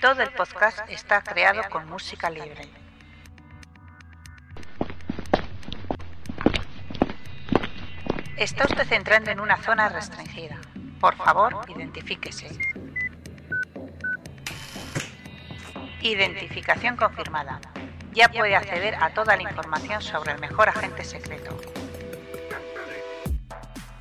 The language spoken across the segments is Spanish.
Todo el podcast está creado con música libre. Está usted entrando en una zona restringida. Por favor, identifíquese. Identificación confirmada. Ya puede acceder a toda la información sobre el mejor agente secreto.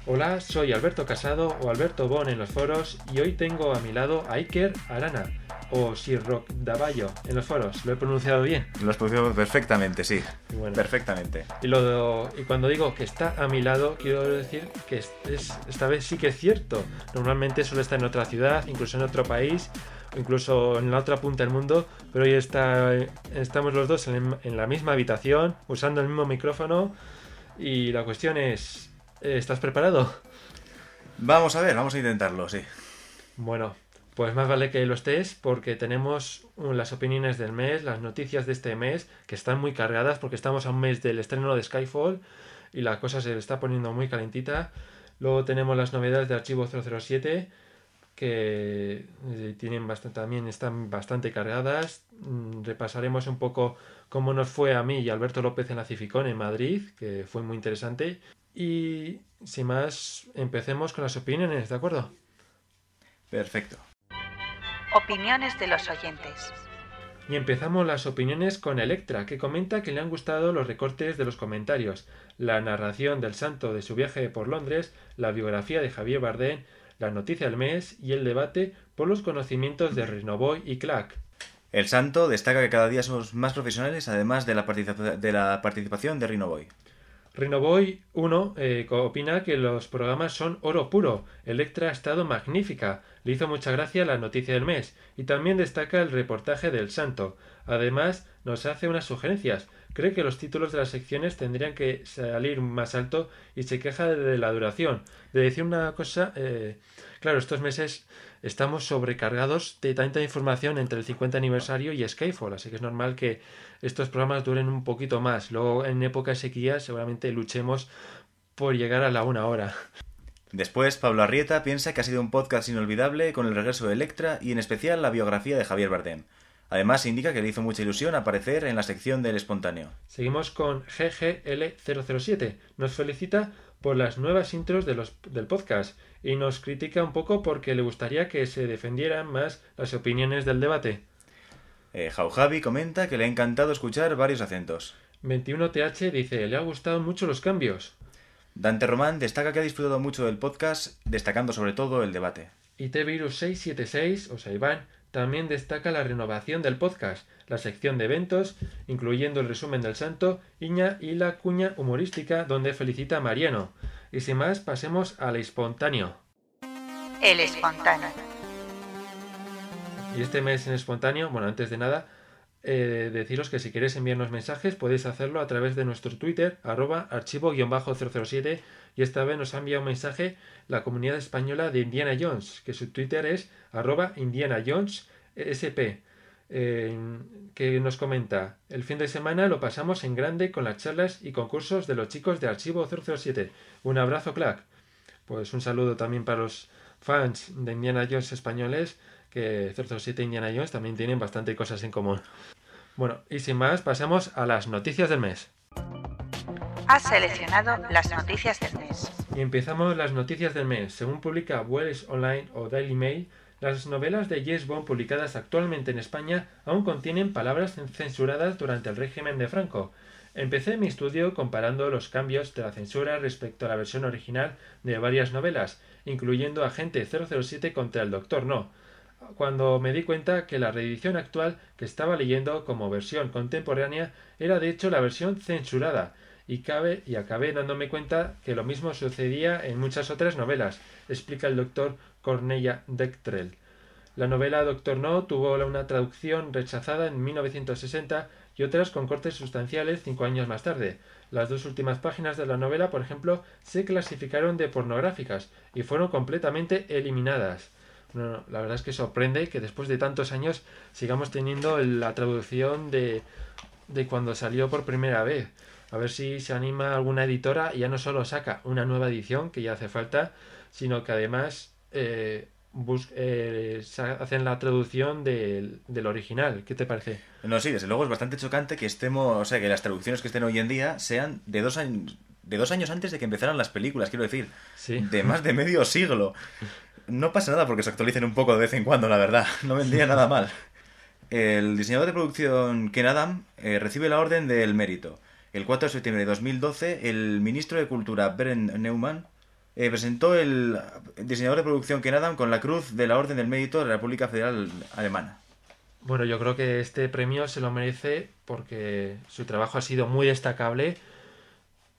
Hola, soy Alberto Casado o Alberto Bon en los foros y hoy tengo a mi lado a Iker Arana o Sir Rock Davallo en los foros. ¿Lo he pronunciado bien? Lo has pronunciado perfectamente, sí. Bueno. Perfectamente. Y, lo, y cuando digo que está a mi lado, quiero decir que es, es- esta vez sí que es cierto. Normalmente suele estar en otra ciudad, incluso en otro país, o incluso en la otra punta del mundo, pero hoy está, estamos los dos en, en la misma habitación, usando el mismo micrófono. Y la cuestión es, ¿estás preparado? Vamos a ver, vamos a intentarlo, sí. Bueno, pues más vale que lo estés porque tenemos un- las opiniones del mes, las noticias de este mes, que están muy cargadas porque estamos a un mes del estreno de Skyfall y la cosa se está poniendo muy calentita. Luego tenemos las novedades de Archivo 007 que eh, tienen bastante, también están bastante cargadas. Mm, Repasaremos un poco cómo nos fue a mí y Alberto López en la Cificón en Madrid, que fue muy interesante. Y sin más, empecemos con las opiniones, ¿de acuerdo? Perfecto. Opiniones de los oyentes. Y empezamos las opiniones con Electra, que comenta que le han gustado los recortes de los comentarios, la narración del santo de su viaje por Londres, la biografía de Javier Bardem, la noticia del mes y el debate por los conocimientos de Renovoy y Clack. El santo destaca que cada día somos más profesionales, además de la, participa- de la participación de Rinoboy. Renovoy 1 eh, opina que los programas son oro puro. Electra ha estado magnífica. Le hizo mucha gracia la noticia del mes. Y también destaca el reportaje del santo. Además, nos hace unas sugerencias. Cree que los títulos de las secciones tendrían que salir más alto y se queja de la duración. De decir una cosa, eh, claro, estos meses estamos sobrecargados de tanta información entre el 50 aniversario y Skyfall, así que es normal que estos programas duren un poquito más. Luego, en época de sequía, seguramente luchemos por llegar a la una hora. Después, Pablo Arrieta piensa que ha sido un podcast inolvidable con el regreso de Electra y en especial la biografía de Javier Bardem. Además, indica que le hizo mucha ilusión aparecer en la sección del espontáneo. Seguimos con GGL007. Nos felicita por las nuevas intros de los, del podcast y nos critica un poco porque le gustaría que se defendieran más las opiniones del debate. Eh, Jaujavi comenta que le ha encantado escuchar varios acentos. 21TH dice, le ha gustado mucho los cambios. Dante Román destaca que ha disfrutado mucho del podcast, destacando sobre todo el debate. Y T-Virus 676, o sea, Iván, también destaca la renovación del podcast, la sección de eventos, incluyendo el resumen del santo, Iña y la cuña humorística, donde felicita a Mariano. Y sin más, pasemos al espontáneo. El espontáneo. Y este mes en espontáneo, bueno, antes de nada, eh, deciros que si queréis enviarnos mensajes podéis hacerlo a través de nuestro Twitter, arroba archivo-007, y esta vez nos ha enviado un mensaje la comunidad española de Indiana Jones, que su Twitter es arroba Indiana Jones SP, que nos comenta, el fin de semana lo pasamos en grande con las charlas y concursos de los chicos de Archivo 007. Un abrazo, Clack. Pues un saludo también para los fans de Indiana Jones españoles, que 007 e Indiana Jones también tienen bastante cosas en común. Bueno, y sin más, pasamos a las noticias del mes. Has seleccionado las noticias del mes. Y empezamos las noticias del mes. Según publica Wells Online o Daily Mail, las novelas de James Bond publicadas actualmente en España aún contienen palabras censuradas durante el régimen de Franco. Empecé mi estudio comparando los cambios de la censura respecto a la versión original de varias novelas, incluyendo Agente 007 contra el Doctor No, cuando me di cuenta que la reedición actual que estaba leyendo como versión contemporánea era de hecho la versión censurada, y cabe y acabé dándome cuenta que lo mismo sucedía en muchas otras novelas, explica el doctor Cornelia Dectrel. La novela Doctor No tuvo una traducción rechazada en 1960 y otras con cortes sustanciales cinco años más tarde. Las dos últimas páginas de la novela, por ejemplo, se clasificaron de pornográficas y fueron completamente eliminadas. No, no, la verdad es que sorprende que después de tantos años sigamos teniendo la traducción de, de cuando salió por primera vez. A ver si se anima alguna editora y ya no solo saca una nueva edición, que ya hace falta, sino que además eh, bus- eh, hacen la traducción del, del original. ¿Qué te parece? No, sí, desde luego es bastante chocante que estemos, o sea, que las traducciones que estén hoy en día sean de dos años, de dos años antes de que empezaran las películas, quiero decir, Sí. de más de medio siglo. No pasa nada porque se actualicen un poco de vez en cuando, la verdad. No vendría nada mal. El diseñador de producción Ken Adam eh, recibe la Orden del Mérito. El 4 de septiembre de 2012, el ministro de Cultura, Bernd Neumann, eh, presentó el diseñador de producción Ken Adam con la Cruz de la Orden del Mérito de la República Federal Alemana. Bueno, yo creo que este premio se lo merece porque su trabajo ha sido muy destacable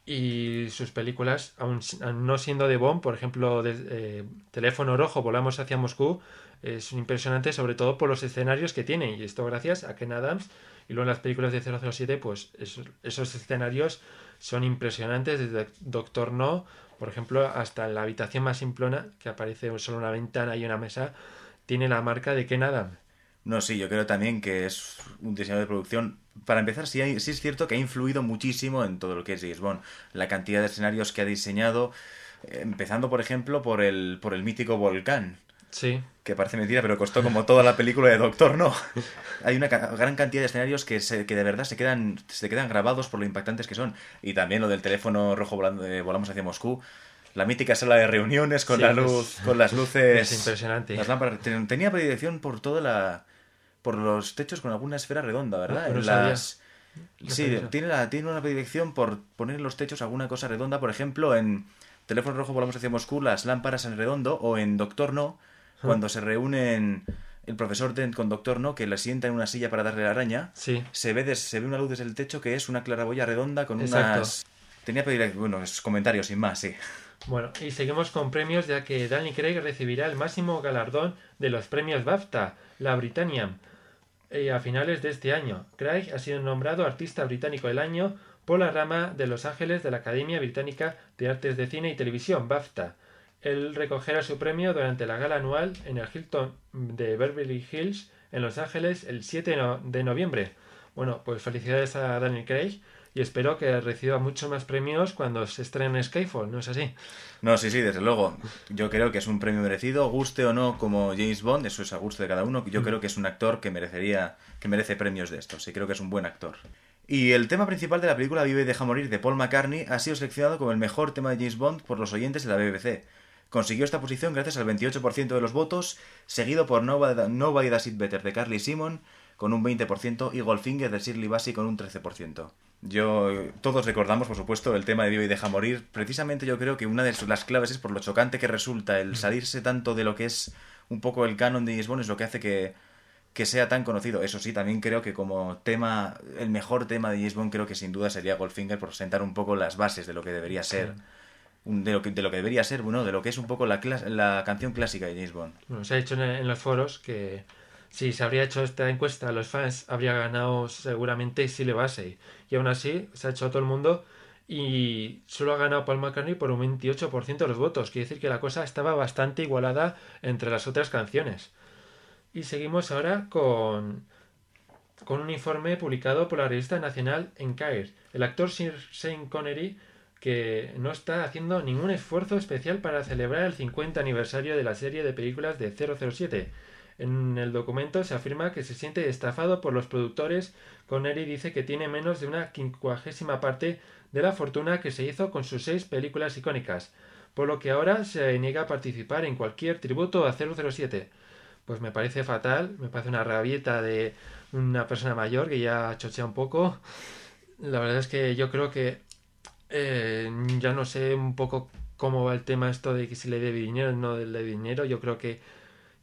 y sus películas, aun, no siendo de Bond, por ejemplo, eh, Teléfono Rojo, Volamos hacia Moscú, eh, son impresionantes sobre todo por los escenarios que tiene y esto gracias a Ken Adams y luego en las películas de 007 pues esos, esos escenarios son impresionantes desde Doctor No, por ejemplo, hasta la habitación más simplona que aparece solo una ventana y una mesa tiene la marca de Ken Adams. No, sí, yo creo también que es un diseñador de producción. Para empezar, sí, hay- sí es cierto que ha influido muchísimo en todo lo que es James Bond. La cantidad de escenarios que ha diseñado, eh, empezando, por ejemplo, por el, por el mítico volcán, Sí, que parece mentira, pero costó como toda la película de Doctor No. Hay una ca- gran cantidad de escenarios que, se, que de verdad se quedan, se quedan grabados por lo impactantes que son. Y también lo del teléfono rojo volando, eh, volamos hacia Moscú. La mítica sala de reuniones con Sí, la es- luz, con las luces. es impresionante. Las lámparas. Ten- Tenía predilección por toda la. Por los techos con alguna esfera redonda, ¿verdad? No las- Sí, tiene, la, tiene una predilección por poner en los techos alguna cosa redonda. Por ejemplo, en Teléfono Rojo Volamos hacia Moscú, las lámparas en redondo. O en Doctor No, cuando se reúnen el profesor Dent con Doctor No, que le sienta en una silla para darle la araña. Sí, Se ve, des- se ve una luz desde el techo que es una claraboya redonda con Exacto. unas... Tenía predilección... Bueno, es comentarios sin más, sí. Bueno, y seguimos con premios ya que Danny Craig recibirá el máximo galardón de los premios BAFTA, la Britanniam, eh, a finales de este año. Craig ha sido nombrado Artista Británico del Año por la rama de Los Ángeles de la Academia Británica de Artes de Cine y Televisión, BAFTA. Él recogerá su premio durante la gala anual en el Hilton de Beverly Hills, en Los Ángeles, el 7 de no- de noviembre. Bueno, pues felicidades a Daniel Craig y espero que reciba muchos más premios cuando se estrene Skyfall, ¿no es así? No, sí, sí, desde luego. Yo creo que es un premio merecido, guste o no como James Bond, eso es a gusto de cada uno. Yo creo que es un actor que merecería, que merece premios de estos. Y creo que es un buen actor. Y el tema principal de la película Vive y deja morir de Paul McCartney ha sido seleccionado como el mejor tema de James Bond por los oyentes de la BBC. Consiguió esta posición gracias al 28% de los votos, seguido por Nobody Does It Better de Carly Simon con un 20% y Goldfinger de Shirley Bassey con un 13%. Yo, todos recordamos, por supuesto, el tema de Vive y deja morir. Precisamente yo creo que una de las claves es por lo chocante que resulta el salirse tanto de lo que es un poco el canon de Bond es lo que hace que, que sea tan conocido. Eso sí, también creo que como tema, el mejor tema de Bond creo que sin duda sería Goldfinger por sentar un poco las bases de lo que debería ser, un- de lo que, de lo que debería ser, bueno, de lo que es un poco la, la canción clásica de James Bond. Bueno, se ha dicho en, en los foros que si se habría hecho esta encuesta los fans, habría ganado seguramente Sile Bassey. Y aún así, se ha hecho a todo el mundo y solo ha ganado Paul McCartney por un 28% de los votos. Quiere decir que la cosa estaba bastante igualada entre las otras canciones. Y seguimos ahora con, con un informe publicado por la revista nacional Enquire. El actor Sir Sean Connery que no está haciendo ningún esfuerzo especial para celebrar el 50 aniversario de la serie de películas de 007. En el documento se afirma que se siente estafado por los productores. Connery dice que tiene menos de una quincuagésima parte de la fortuna que se hizo con sus seis películas icónicas, por lo que ahora se niega a participar en cualquier tributo a 007. Pues me parece fatal, me parece una rabieta de una persona mayor que ya chochea un poco. La verdad es que yo creo que eh, ya no sé un poco cómo va el tema esto de que si le debe dinero o no le debe dinero. Yo creo que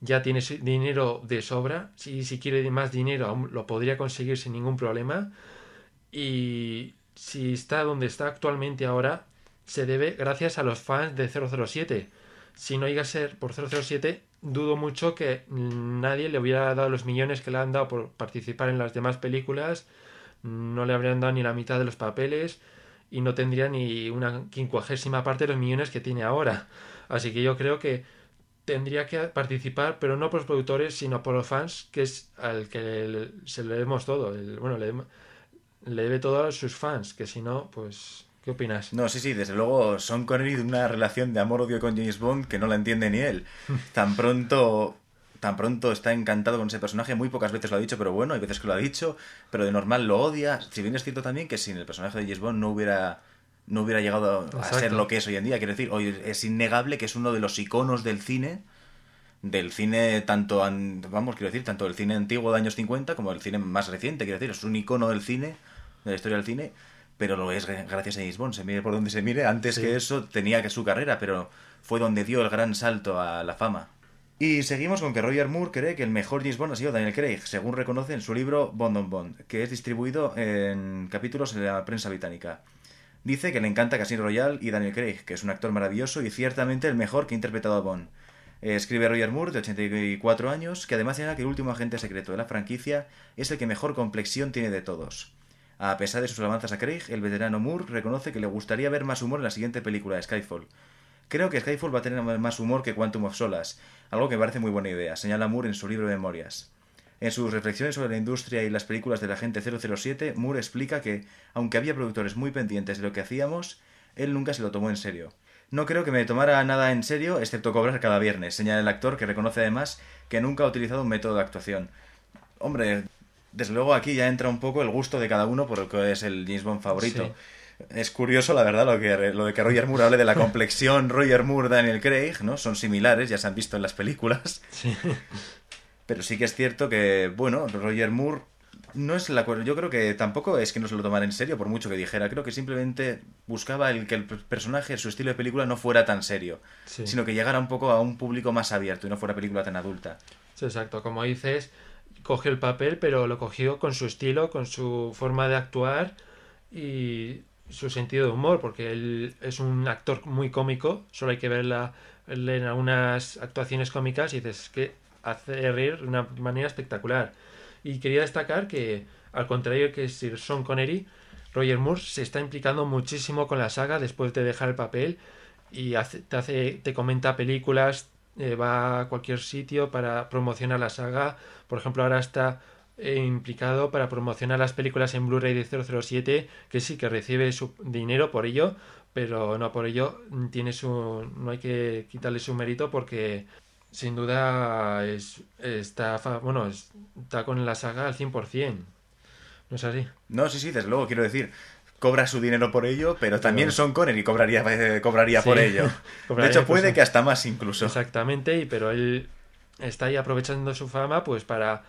ya tiene dinero de sobra. Si, si quiere más dinero, lo podría conseguir sin ningún problema. Y si está donde está actualmente ahora, se debe gracias a los fans de 007. Si no llega a ser por 007, dudo mucho que nadie le hubiera dado los millones que le han dado por participar en las demás películas. No le habrían dado ni la mitad de los papeles y no tendría ni una quincuagésima parte de los millones que tiene ahora. Así que yo creo que tendría que participar, pero no por los productores, sino por los fans, que es al que se le debemos todo. El- bueno, le, le debe todo a sus fans, que si no, pues ¿Qué opinas? No, sí, sí, desde luego Sean Connery de una relación de amor-odio con James Bond que no la entiende ni él. Tan pronto tan pronto está encantado con ese personaje, muy pocas veces lo ha dicho, pero bueno, hay veces que lo ha dicho, pero de normal lo odia. Si bien es cierto también que sin el personaje de James Bond no hubiera no hubiera llegado a ser lo que es hoy en día. Quiero decir, hoy es innegable que es uno de los iconos del cine, del cine tanto, an- vamos, quiero decir, tanto del cine antiguo de años 50 como el cine más reciente, quiero decir, es un icono del cine, de la historia del cine, pero lo es gracias a James Bond, se mire por donde se mire, antes Sí. que eso tenía que su carrera, pero fue donde dio el gran salto a la fama. Y seguimos con que Roger Moore cree que el mejor James Bond ha sido Daniel Craig, según reconoce en su libro Bond on Bond, que es distribuido en capítulos en la prensa británica. Dice que le encanta Casino Royale y Daniel Craig, que es un actor maravilloso y ciertamente el mejor que ha interpretado a Bond. Eh, Escribe Roger Moore, de 84 años, que además señala que el último agente secreto de la franquicia es el que mejor complexión tiene de todos. A pesar de sus alabanzas a Craig, el veterano Moore reconoce que le gustaría ver más humor en la siguiente película, Skyfall. Creo que Skyfall va a tener más humor que Quantum of Solace, algo que me parece muy buena idea, señala Moore en su libro de memorias. En sus reflexiones sobre la industria y las películas del agente 007, Moore explica que, aunque había productores muy pendientes de lo que hacíamos, él nunca se lo tomó en serio. No creo que me tomara nada en serio, excepto cobrar cada viernes, señala el actor, que reconoce además que nunca ha utilizado un método de actuación. Hombre, desde luego aquí ya entra un poco el gusto de cada uno por lo que es el James Bond favorito. Es curioso, la verdad, lo, que, lo de que Roger Moore hable de la complexión Roger Moore-Daniel Craig, ¿no? Son similares, ya se han visto en las películas. Sí. Pero sí que es cierto que, bueno, Roger Moore no es la yo creo que tampoco es que no se lo tomara en serio por mucho que dijera creo que simplemente buscaba el que el personaje su estilo de película no fuera tan serio Sí. sino que llegara un poco a un público más abierto y no fuera película tan adulta Sí, exacto. Como dices, cogió el papel, pero lo cogió con su estilo, con su forma de actuar y su sentido de humor, porque él es un actor muy cómico, solo hay que verla en algunas actuaciones cómicas y dices que hace reír de una manera espectacular. Y quería destacar que, al contrario que Sir Sean Connery, Roger Moore se está implicando muchísimo con la saga después de dejar el papel y hace- te hace, te comenta películas, eh, va a cualquier sitio para promocionar la saga. Por ejemplo, ahora está eh, implicado para promocionar las películas en Blu-ray de 007, que sí que recibe su dinero por ello, pero no por ello mm, tiene su no hay que quitarle su mérito porque sin duda es, está bueno, es- está con la saga al 100%. ¿No es así? no sí sí desde luego quiero decir cobra su dinero por ello pero también Pero- Sean Connery cobraría eh, cobraría Sí. por ello de hecho puede su- que hasta más incluso Exactamente, y pero él está ahí aprovechando su fama pues para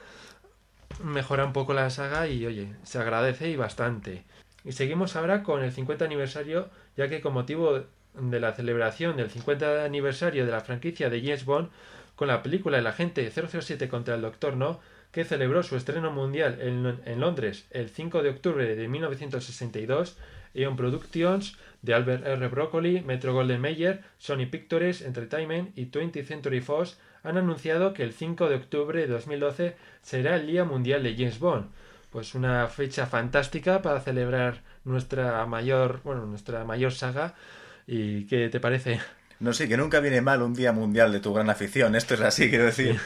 mejorar un poco la saga y oye, se agradece y bastante. Y seguimos ahora con el 50 aniversario, ya que con motivo de la celebración del 50 aniversario de la franquicia de James Bond, con la película El agente 007 contra el Doctor No, que celebró su estreno mundial en, en Londres el 5 de octubre de 1962, Eon Productions, de Albert R. Broccoli, Metro Golden Mayer, Sony Pictures Entertainment y 20th Century Fox han anunciado que el 5 de octubre de 2012 será el Día Mundial de James Bond. Pues una fecha fantástica para celebrar nuestra mayor, bueno, nuestra mayor saga. ¿Y qué te parece? No sé, que nunca viene mal un día mundial de tu gran afición. Esto es así, quiero decir.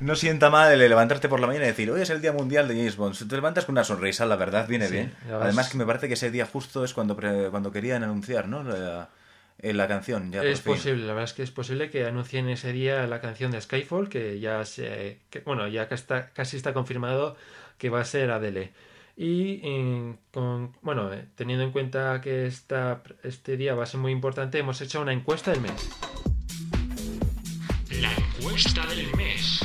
No sienta mal el levantarte por la mañana y decir, hoy es el día mundial de James Bond. Si te levantas con una sonrisa, la verdad, viene Sí, bien. Además que me parece que ese día justo es cuando, pre- cuando querían anunciar, ¿no? La, eh, la canción. Ya es posible, la verdad es que es posible que anuncien ese día la canción de Skyfall, que ya se, que, bueno, ya está, casi está confirmado que va a ser Adele. Y eh, con, bueno, eh, teniendo en cuenta que esta, este día va a ser muy importante, hemos hecho una encuesta del mes. La encuesta del mes.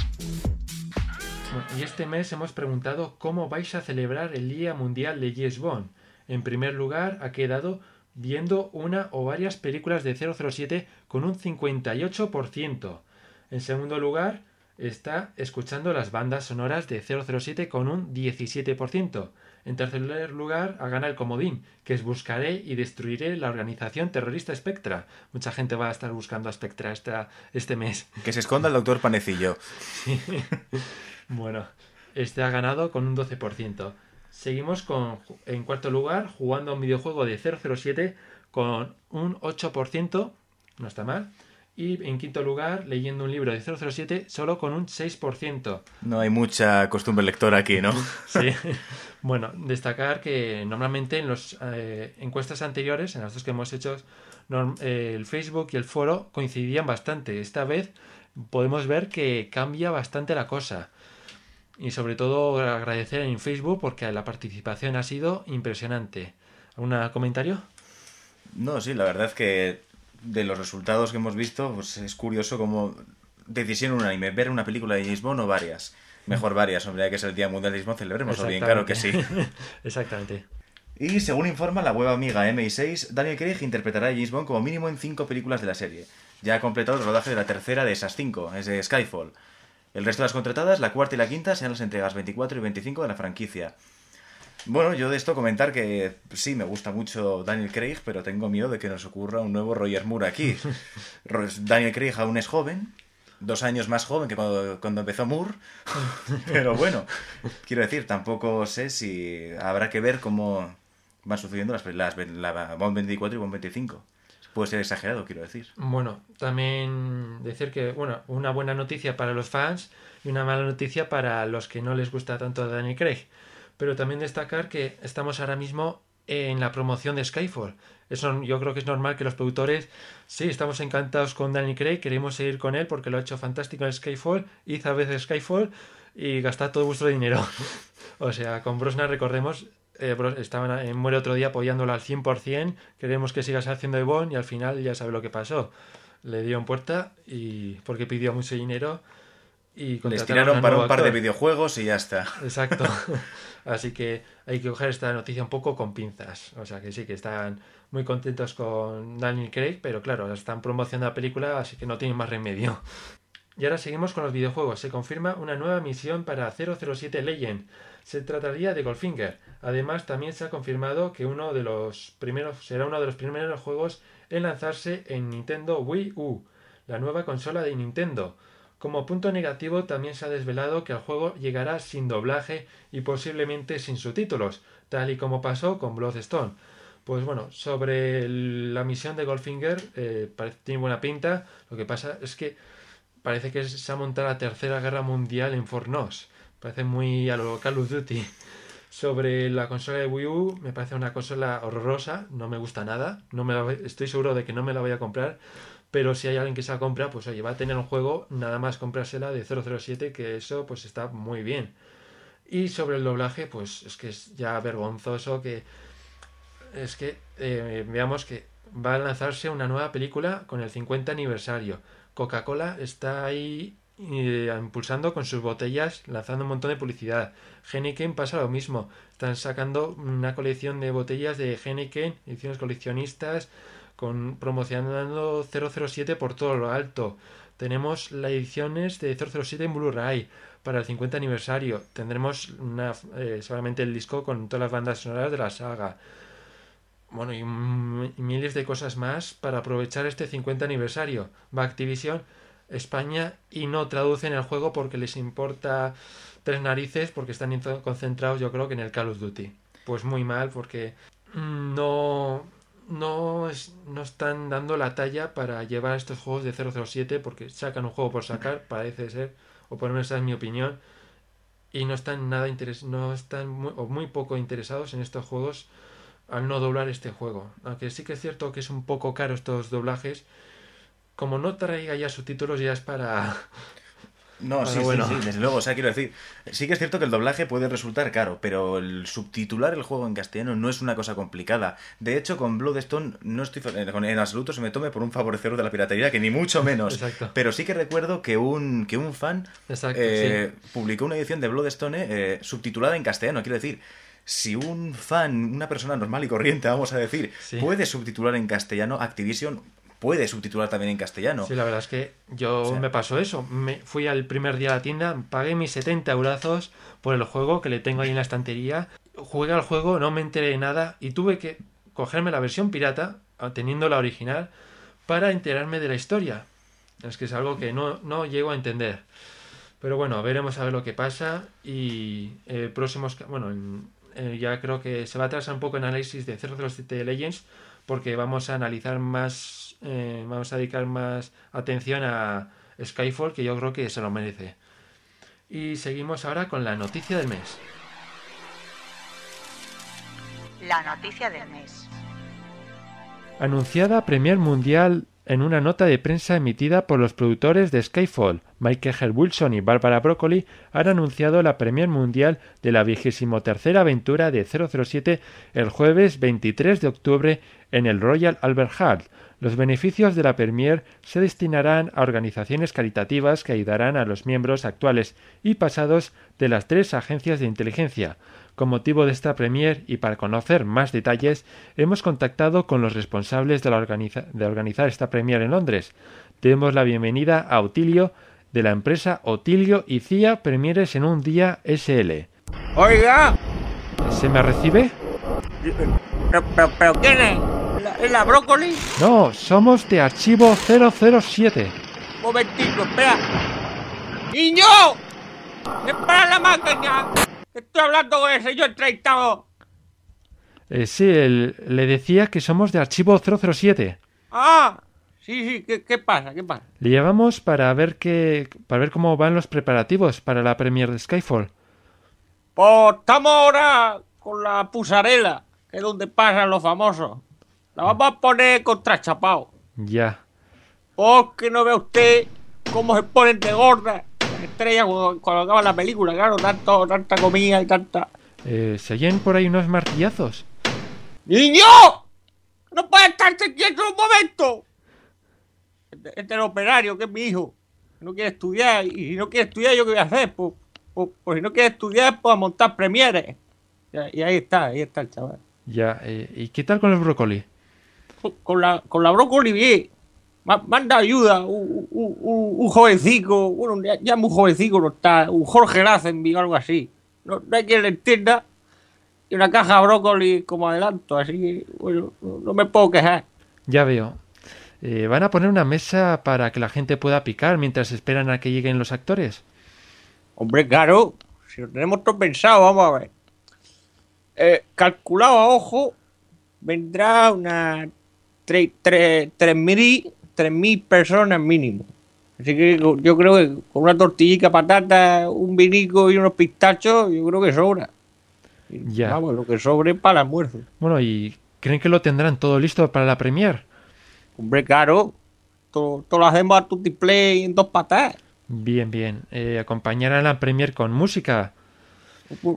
Bueno, y este mes hemos preguntado cómo vais a celebrar el Día Mundial de James Bond. En primer lugar, ha quedado viendo una o varias películas de 007 con un 58%. En segundo lugar, está escuchando las bandas sonoras de 007 con un 17%. En tercer lugar, ha ganado el comodín, que es buscaré y destruiré la organización terrorista Spectra. Mucha gente va a estar buscando a Spectra esta, este mes. Que se esconda el doctor Panecillo. Bueno, este ha ganado con un 12%. Seguimos con, en cuarto lugar, jugando a un videojuego de 007 con un 8%, no está mal. Y en quinto lugar, leyendo un libro de 007 solo con un 6%. No hay mucha costumbre lectora aquí, ¿no? Sí. Bueno, destacar que normalmente en las encuestas anteriores, en las dos que hemos hecho, eh, el Facebook y el foro coincidían bastante. Esta vez podemos ver que cambia bastante la cosa. Y sobre todo agradecer en Facebook porque la participación ha sido impresionante. ¿Algún comentario? No, sí, la verdad que de los resultados que hemos visto, pues es curioso como decisión unánime, ver una película de James Bond o varias. Mejor varias, hombre, ya que es el Día Mundial de James Bond, celebremos bien, claro que sí. Exactamente. Y según informa la web amiga MI6, Daniel Craig interpretará a James Bond como mínimo en cinco películas de la serie. Ya ha completado el rodaje de la tercera de esas cinco, es de Skyfall. El resto de las contratadas, la cuarta y la quinta, serán las entregas 24 y 25 de la franquicia. Bueno, yo de esto comentar que sí, me gusta mucho Daniel Craig, pero tengo miedo de que nos ocurra un nuevo Roger Moore aquí. Daniel Craig aún es joven, dos años más joven que cuando, cuando empezó Moore, pero bueno, quiero decir, tampoco sé si habrá que ver cómo van sucediendo las, las la Bond 24 y Bond 25. Puede ser exagerado, quiero decir. Bueno, también decir que, bueno, una buena noticia para los fans y una mala noticia para los que no les gusta tanto Daniel Craig. Pero también destacar que estamos ahora mismo en la promoción de Skyfall. Eso yo creo que es normal que los productores, sí, estamos encantados con Daniel Craig, queremos seguir con él porque lo ha hecho fantástico en Skyfall, hizo a veces Skyfall y gastad todo vuestro dinero. o sea, con Brosnan recordemos, eh, estaban en Muere otro día apoyándolo al 100%, queremos que sigas haciendo de Bond y al final ya sabe lo que pasó. Le dio en puerta y porque pidió mucho dinero y Les tiraron para un par de videojuegos y ya está. Exacto. Así que hay que coger esta noticia un poco con pinzas. O sea que sí, que están muy contentos con Daniel Craig, pero claro, están promocionando la película, así que no tienen más remedio. Y ahora seguimos con los videojuegos. Se confirma una nueva misión para 007 Legend. Se trataría de Goldfinger. Además, también se ha confirmado que uno de los primeros será uno de los primeros juegos en lanzarse en Nintendo Wii U, la nueva consola de Nintendo. Como punto negativo también se ha desvelado que el juego llegará sin doblaje y posiblemente sin subtítulos, tal y como pasó con Bloodstone. Pues bueno, sobre la misión de Goldfinger, eh, tiene buena pinta. Lo que pasa es que parece que se ha montado la tercera guerra mundial en Fornos. Parece muy a lo Call of Duty. Sobre la consola de Wii U, me parece una consola horrorosa, no me gusta nada. No me estoy seguro de que no me la voy a comprar. Pero si hay alguien que se la compra, pues oye, va a tener un juego, nada más comprársela de 007, que eso pues está muy bien. Y sobre el doblaje, pues es que es ya vergonzoso que es que eh, veamos que va a lanzarse una nueva película con el 50 aniversario. Coca-Cola está ahí eh, impulsando con sus botellas, lanzando un montón de publicidad. Heineken pasa lo mismo. Están sacando una colección de botellas de Heineken, ediciones coleccionistas, con promocionando 007 por todo lo alto. Tenemos las ediciones de 007 en Blu-ray para el 50 aniversario. Tendremos una, eh, solamente el disco con todas las bandas sonoras de la saga. Bueno, y, miles de cosas más para aprovechar este 50 aniversario. Va Activision, España y no traducen el juego porque les importa tres narices porque están concentrados yo creo que en el Call of Duty. Pues muy mal porque mm, no, no, es- no están dando la talla para llevar estos juegos de 007 porque sacan un juego por sacar, parece ser, o por lo menos esa es mi opinión, y no están nada interes no están muy, o muy poco interesados en estos juegos al no doblar este juego. Aunque sí que es cierto que es un poco caro estos doblajes, como no traiga ya subtítulos ya es para... No, sí, bueno. sí, sí, desde luego. O sea, quiero decir, sí que es cierto que el doblaje puede resultar caro, pero el subtitular el juego en castellano no es una cosa complicada. De hecho, con Bloodstone no estoy eh, con- en absoluto se me tome por un favorecedor de la piratería, que ni mucho menos. Exacto. Pero sí que recuerdo que un, que un fan Exacto, eh, sí. publicó una edición de Bloodstone eh, subtitulada en castellano. Quiero decir, si un fan, una persona normal y corriente, vamos a decir, Sí. puede subtitular en castellano, Activision puede subtitular también en castellano. Sí, la verdad es que yo O sea- me pasó eso. Me fui al primer día a la tienda, pagué mis 70 eurazos por el juego que le tengo ahí en la estantería. Jugué al juego, no me enteré de nada y tuve que cogerme la versión pirata, ah, teniendo la original, para enterarme de la historia. Es que es algo que no, no llego a entender. Pero bueno, veremos a ver lo que pasa y eh, próximos... Bueno, en- eh, ya creo que se va a atrasar un poco el análisis de 007 Legends porque vamos a analizar más, eh, vamos a dedicar más atención a Skyfall, que yo creo que se lo merece. Y seguimos ahora con la noticia del mes. La noticia del mes. Anunciada Premier Mundial en una nota de prensa emitida por los productores de Skyfall, Michael. Wilson y Barbara Broccoli han anunciado la Premier Mundial de la vigésimo tercera aventura de 007 el jueves 23 de octubre en el Royal Albert Hall. Los beneficios de la Premier se destinarán a organizaciones caritativas que ayudarán a los miembros actuales y pasados de las tres agencias de inteligencia. Con motivo de esta premier y para conocer más detalles, hemos contactado con los responsables de, la organiza de organizar esta premier en Londres. Demos la bienvenida a Otilio de la empresa Otilio y CIA Premieres en un día SL. Oiga, ¿Se me recibe? pero, pero, pero ¿quién es? ¿La, ¿Es la brócoli? No, somos de Archivo 007. Un momentico, espera. ¡Niño! ¡Espera la máquina! Estoy hablando con el señor Treitado. Eh, sí, el- le decía que somos de Archivo 007. Ah, sí, sí, ¿qué, qué pasa? ¿Qué pasa? Le llamamos para ver qué, para ver cómo van los preparativos para la premier de Skyfall. Pues estamos ahora con la pusarela, que es donde pasan los famosos. La vamos a poner contrachapado. Ya. Porque no ve usted cómo se ponen de gorda estrellas acaba la película, claro, tanto, tanta comida y tanta. Eh, ¿Se oyen por ahí unos martillazos? ¡Niño! ¡No puede estarse quieto un momento! Este, este es el operario, que es mi hijo. No quiere estudiar. Y si no quiere estudiar, ¿yo qué voy a hacer? Pues, pues, pues si no quiere estudiar, pues a montar premieres. Y, y ahí está, ahí está el chaval. Ya. eh, ¿Y qué tal con el brócoli? Con la, con la brócoli bien. Ma- Manda ayuda, un, un, un, un jovencico, bueno, ya, ya muy jovencico no está, un Jorge Lazenby o algo así. No, no hay quien le entienda. Y una caja de brócoli como adelanto, así que, bueno, no, no me puedo quejar. Ya veo. Eh, ¿Van a poner una mesa para que la gente pueda picar mientras esperan a que lleguen los actores? Hombre, claro, si lo tenemos todo pensado, vamos a ver. Eh, calculado a ojo, vendrá unas tre- tre- tres mil tres mil personas mínimo. Así que yo creo que con una tortillita, patata, un vinico y unos pistachos, yo creo que sobra. Ya. Vamos, lo que sobre para el almuerzo. Bueno, ¿y creen que lo tendrán todo listo para la premier? Hombre, claro, todo, todo lo hacemos a tutti play en dos patas. Bien, bien. Eh, ¿Acompañarán la premier con música?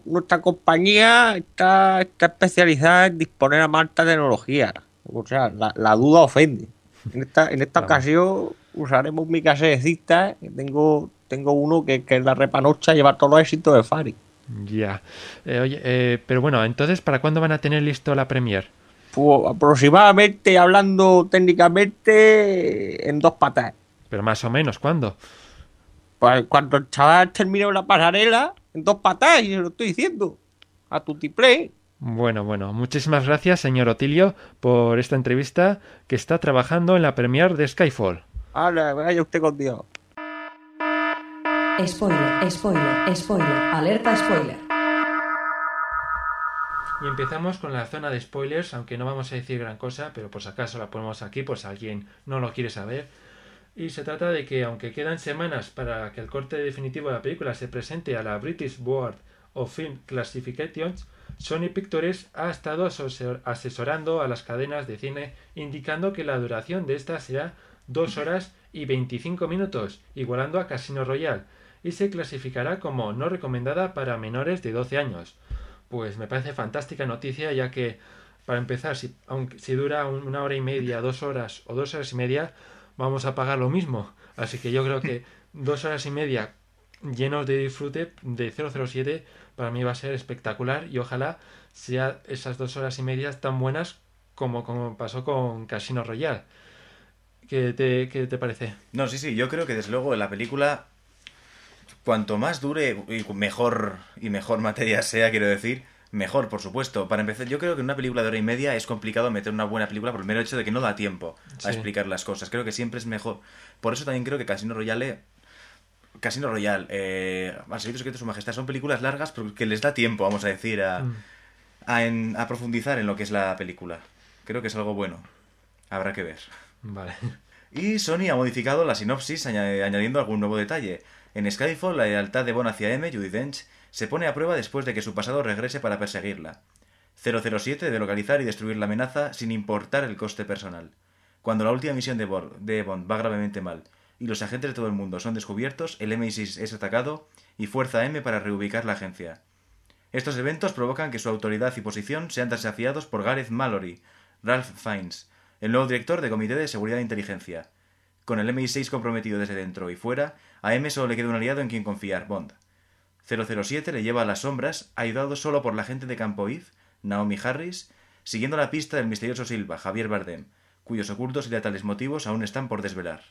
Nuestra compañía está, está especializada en disponer a más alta tecnología. O sea, la, la duda ofende. En esta, en esta ocasión usaremos mi casetista. que Tengo, tengo uno que, que es la repanocha lleva todos los éxitos de Fari. Ya. Eh, oye, eh, pero bueno, entonces, ¿para cuándo van a tener listo la premier? Pues aproximadamente, hablando técnicamente, en dos patas. Pero más o menos, ¿cuándo? Pues cuando el chaval termine la pasarela, en dos patas, y se lo estoy diciendo. A tutti play. Bueno, bueno, muchísimas gracias, señor Otilio, por esta entrevista que está trabajando en la premier de Skyfall. Ahora, vaya usted con Dios. Spoiler, spoiler, spoiler, alerta spoiler. Y empezamos con la zona de spoilers, aunque no vamos a decir gran cosa, pero por si acaso la ponemos aquí por si alguien no lo quiere saber. Y se trata de que, aunque quedan semanas para que el corte definitivo de la película se presente a la British Board of Film Classifications, Sony Pictures ha estado asesor- asesorando a las cadenas de cine indicando que la duración de esta será 2 horas y 25 minutos, igualando a Casino Royale, y se clasificará como no recomendada para menores de 12 años. Pues me parece fantástica noticia, ya que, para empezar, si, aunque, si dura un- una hora y media, dos horas o dos horas y media, vamos a pagar lo mismo. Así que yo creo que dos horas y media llenos de disfrute de 007 para mí va a ser espectacular y ojalá sea esas dos horas y media tan buenas como, como pasó con Casino Royale. ¿Qué te, qué te parece? No, sí, sí, yo creo que desde luego la película, cuanto más dure y mejor y mejor materia sea, quiero decir, mejor, por supuesto. Para empezar, yo creo que en una película de hora y media es complicado meter una buena película por el mero hecho de que no da tiempo a explicar las cosas. Creo que siempre es mejor. Por eso también creo que Casino Royale... Casino Royale, eh, Al Servicio Secreto de Su Majestad, son películas largas porque les da tiempo, vamos a decir, a, Mm. a, en- a profundizar en lo que es la película. Creo que es algo bueno. Habrá que ver. Vale. Y Sony ha modificado la sinopsis aña- añadiendo algún nuevo detalle. En Skyfall, la lealtad de Bond hacia M, Judy Dench, se pone a prueba después de que su pasado regrese para perseguirla. 007 debe localizar y destruir la amenaza sin importar el coste personal. Cuando la última misión de Bond va gravemente mal y los agentes de todo el mundo son descubiertos, el MI6 es atacado y fuerza M para reubicar la agencia. Estos eventos provocan que su autoridad y posición sean desafiados por Gareth Mallory, Ralph Fiennes, el nuevo director de Comité de Seguridad e Inteligencia. Con el MI6 comprometido desde dentro y fuera, a M solo le queda un aliado en quien confiar, Bond. 007 le lleva a las sombras, ayudado solo por la gente de Campo If, Naomi Harris, siguiendo la pista del misterioso Silva, Javier Bardem, cuyos ocultos y letales motivos aún están por desvelar.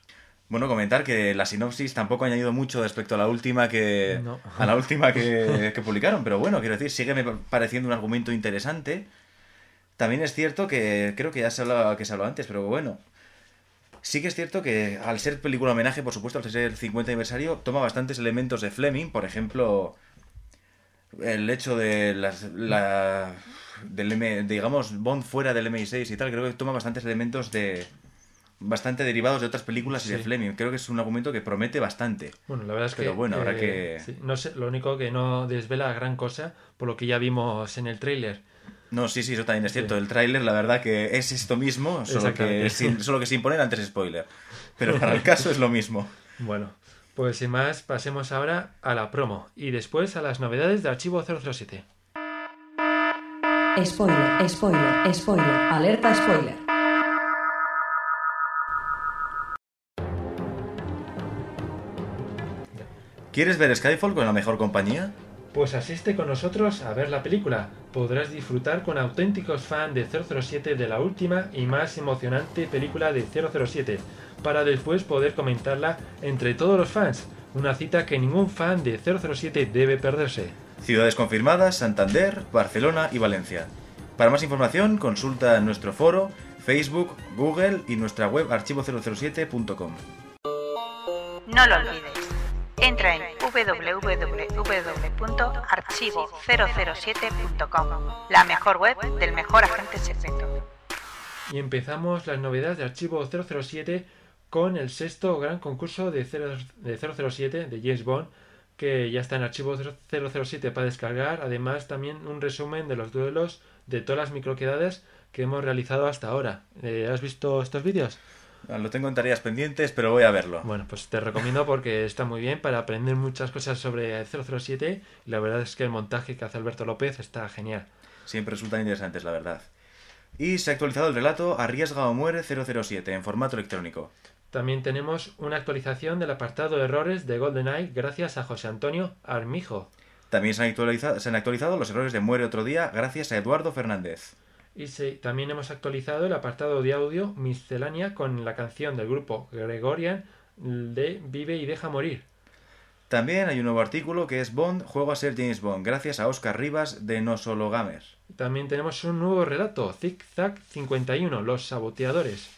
Bueno, comentar que la sinopsis tampoco ha añadido mucho respecto a la última que No. a la última que, que publicaron, pero bueno, quiero decir, sigue me pareciendo un argumento interesante. También es cierto que creo que ya se hablaba que se habló antes, pero bueno, sí que es cierto que al ser película homenaje, por supuesto, al ser el 50 aniversario, toma bastantes elementos de Fleming, por ejemplo, el hecho de las, la del M, digamos Bond fuera del MI6 y tal, creo que toma bastantes elementos de bastante derivados de otras películas y de. Fleming. Creo que es un argumento que promete bastante. Bueno, la verdad es Pero que. bueno, habrá eh, que- sí, no sé, lo único que no desvela gran cosa, por lo que ya vimos en el tráiler. No, sí, sí, eso también es cierto. Sí. El tráiler, la verdad que es esto mismo, solo que, sin, solo que sin poner antes spoiler. Pero para el caso es lo mismo. Bueno, pues sin más, pasemos ahora a la promo y después a las novedades de Archivo 007. Spoiler, spoiler, spoiler, alerta spoiler. ¿Quieres ver Skyfall con la mejor compañía? Pues asiste con nosotros a ver la película. Podrás disfrutar con auténticos fans de 007 de la última y más emocionante película de 007, para después poder comentarla entre todos los fans. Una cita que ningún fan de 007 debe perderse. Ciudades confirmadas, Santander, Barcelona y Valencia. Para más información, consulta nuestro foro, Facebook, Google y nuestra web archivo007.com. No lo olvides. Entra en www.archivo007.com, la mejor web del mejor agente secreto. Y empezamos las novedades de Archivo 007 con el sexto gran concurso de, 0- de 007 de James Bond, que ya está en Archivo 007 para descargar. Además, también un resumen de los duelos de todas las microquedades que hemos realizado hasta ahora. Eh, ¿Has visto estos vídeos? Lo tengo en tareas pendientes, pero voy a verlo. Bueno, pues te recomiendo porque está muy bien para aprender muchas cosas sobre 007 y la verdad es que el montaje que hace Alberto López está genial. Siempre resultan interesantes, la verdad. Y se ha actualizado el relato Arriesga o muere 007 en formato electrónico. También tenemos una actualización del apartado de errores de GoldenEye gracias a José Antonio Armijo. También se han, actualizado, se han actualizado los errores de Muere otro día gracias a Eduardo Fernández. Y se- también hemos actualizado el apartado de audio miscelánea con la canción del grupo Gregorian de Vive y deja morir. También hay un nuevo artículo que es Bond, juego a ser James Bond, gracias a Oscar Rivas de No Solo Gamer. También tenemos un nuevo relato, Zig Zag 51, Los Saboteadores.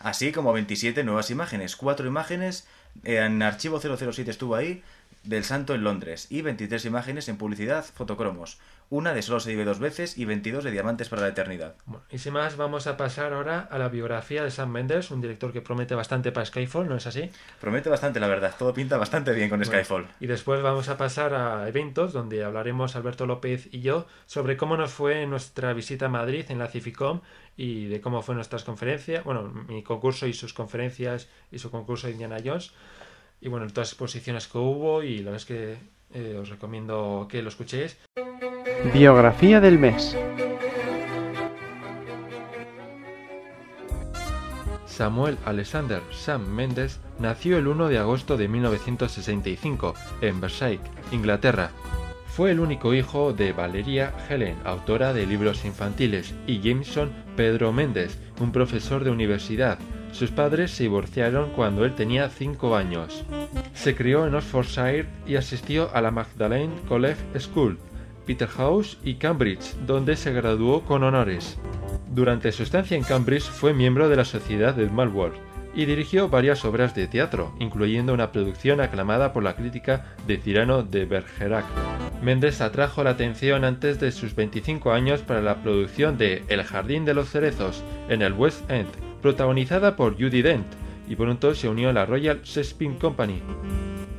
Así como 27 nuevas imágenes, 4 imágenes eh, en archivo 007 estuvo ahí, del Santo en Londres, y 23 imágenes en publicidad, fotocromos. Una de solo se vive dos veces y 22 de diamantes para la eternidad. Bueno, y sin más, vamos a pasar ahora a la biografía de Sam Mendes, un director que promete bastante para Skyfall, ¿no es así? Promete bastante, la verdad, todo pinta bastante bien con Bueno, Skyfall. Y después vamos a pasar a eventos donde hablaremos Alberto López y yo sobre cómo nos fue nuestra visita a Madrid en la Cificom y de cómo fue nuestras conferencias, bueno, mi concurso y sus conferencias y su concurso de Indiana Jones. Y bueno, todas las exposiciones que hubo y la verdad es que eh, os recomiendo que lo escuchéis. Biografía del mes. Samuel Alexander Sam Mendes nació el 1 de agosto de 1965 en Versailles, Inglaterra. Fue el único hijo de Valeria Helen, autora de libros infantiles, y Jameson Pedro Mendes, un profesor de universidad. Sus padres se divorciaron cuando él tenía 5 años. Se crió en Oxfordshire y asistió a la Magdalene College School, Peterhouse y Cambridge, donde se graduó con honores. Durante su estancia en Cambridge fue miembro de la Sociedad de Malworth y dirigió varias obras de teatro, incluyendo una producción aclamada por la crítica de Cyrano de Bergerac. Mendes atrajo la atención antes de sus 25 años para la producción de El Jardín de los Cerezos en el West End, protagonizada por Judy Dent, y pronto se unió a la Royal Shakespeare Company.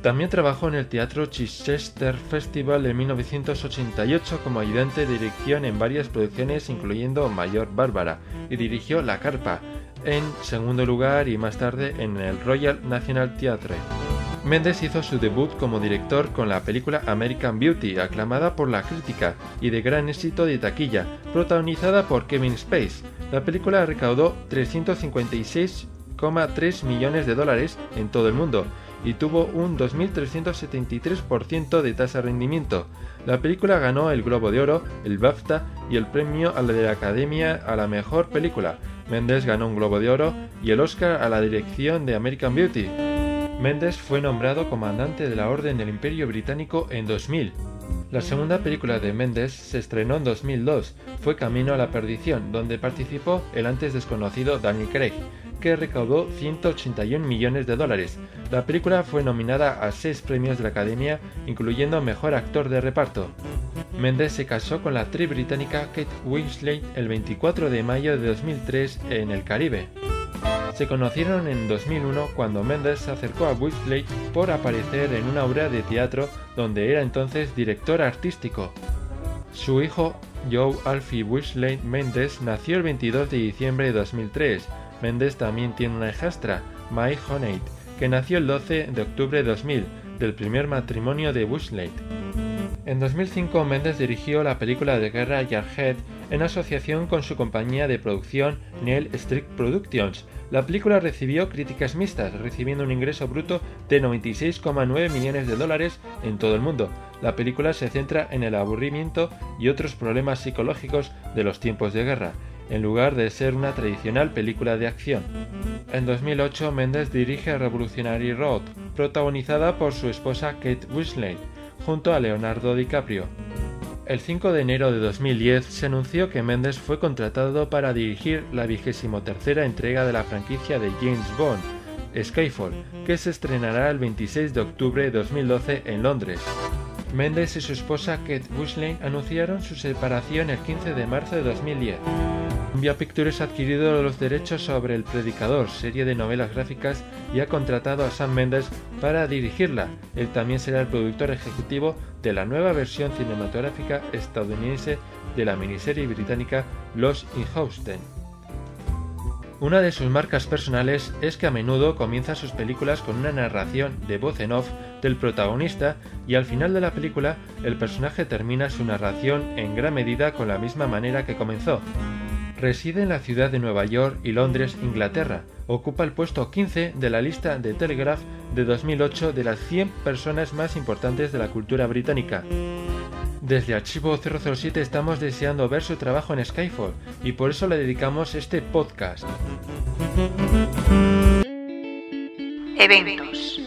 También trabajó en el Teatro Chichester Festival en 1988 como ayudante de dirección en varias producciones incluyendo Mayor Bárbara y dirigió La Carpa en segundo lugar y más tarde en el Royal National Theatre. Mendes hizo su debut como director con la película American Beauty, aclamada por la crítica y de gran éxito de taquilla, protagonizada por Kevin Space. La película recaudó 356,3 millones de dólares en todo el mundo y tuvo un 2.373% de tasa de rendimiento. La película ganó el Globo de Oro, el BAFTA y el premio a la de la Academia a la Mejor Película. Mendes ganó un Globo de Oro y el Oscar a la dirección de American Beauty. Mendes fue nombrado comandante de la Orden del Imperio Británico en 2000. La segunda película de Mendes se estrenó en 2002, fue Camino a la Perdición, donde participó el antes desconocido Daniel Craig, que recaudó 181 millones de dólares. La película fue nominada a seis premios de la Academia, incluyendo Mejor Actor de Reparto. Mendes se casó con la actriz británica Kate Winslet el 24 de mayo de 2003 en el Caribe. Se conocieron en 2001 cuando Mendes se acercó a Winslet por aparecer en una obra de teatro donde era entonces director artístico. Su hijo, Joe Alfie Winslet Mendes, nació el 22 de diciembre de 2003. Mendes también tiene una hijastra, Mai Honeyt, que nació el 12 de octubre de 2000, del primer matrimonio de Winslet. En 2005 Mendes dirigió la película de guerra Jarhead en asociación con su compañía de producción Neil Strict Productions. La película recibió críticas mixtas, recibiendo un ingreso bruto de 96,9 millones de dólares en todo el mundo. La película se centra en el aburrimiento y otros problemas psicológicos de los tiempos de guerra, en lugar de ser una tradicional película de acción. En 2008 Mendes dirige Revolutionary Road, protagonizada por su esposa Kate Winslet junto a Leonardo DiCaprio. El 5 de enero de 2010 se anunció que Mendes fue contratado para dirigir la vigésimo tercera entrega de la franquicia de James Bond, Skyfall, que se estrenará el 26 de octubre de 2012 en Londres. Mendes y su esposa Kate Winslet anunciaron su separación el 15 de marzo de 2010. Columbia Pictures ha adquirido los derechos sobre El Predicador, serie de novelas gráficas, y ha contratado a Sam Mendes para dirigirla. Él también será el productor ejecutivo de la nueva versión cinematográfica estadounidense de la miniserie británica Los Inhausten. Una de sus marcas personales es que a menudo comienza sus películas con una narración de voz en off del protagonista y al final de la película el personaje termina su narración en gran medida con la misma manera que comenzó. Reside en la ciudad de Nueva York y Londres, Inglaterra. Ocupa el puesto 15 de la lista de Telegraph de 2008 de las 100 personas más importantes de la cultura británica. Desde Archivo 007 estamos deseando ver su trabajo en Skyfall y por eso le dedicamos este podcast. Eventos.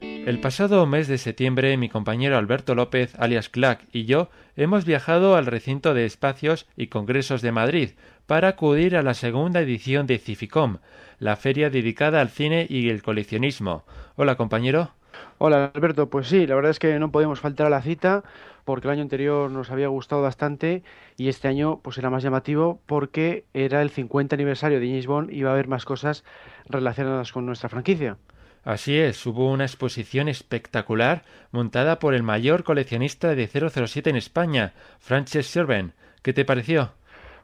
El pasado mes de septiembre mi compañero Alberto López, alias Clack, y yo hemos viajado al recinto de espacios y congresos de Madrid para acudir a la segunda edición de Cificom, la feria dedicada al cine y el coleccionismo. Hola compañero. Hola Alberto, pues sí, la verdad es que no podemos faltar a la cita porque el año anterior nos había gustado bastante y este año pues era más llamativo porque era el 50 aniversario de James Bond y iba a haber más cosas relacionadas con nuestra franquicia. Así es, hubo una exposición espectacular montada por el mayor coleccionista de 007 en España, Frances Serven. ¿Qué te pareció?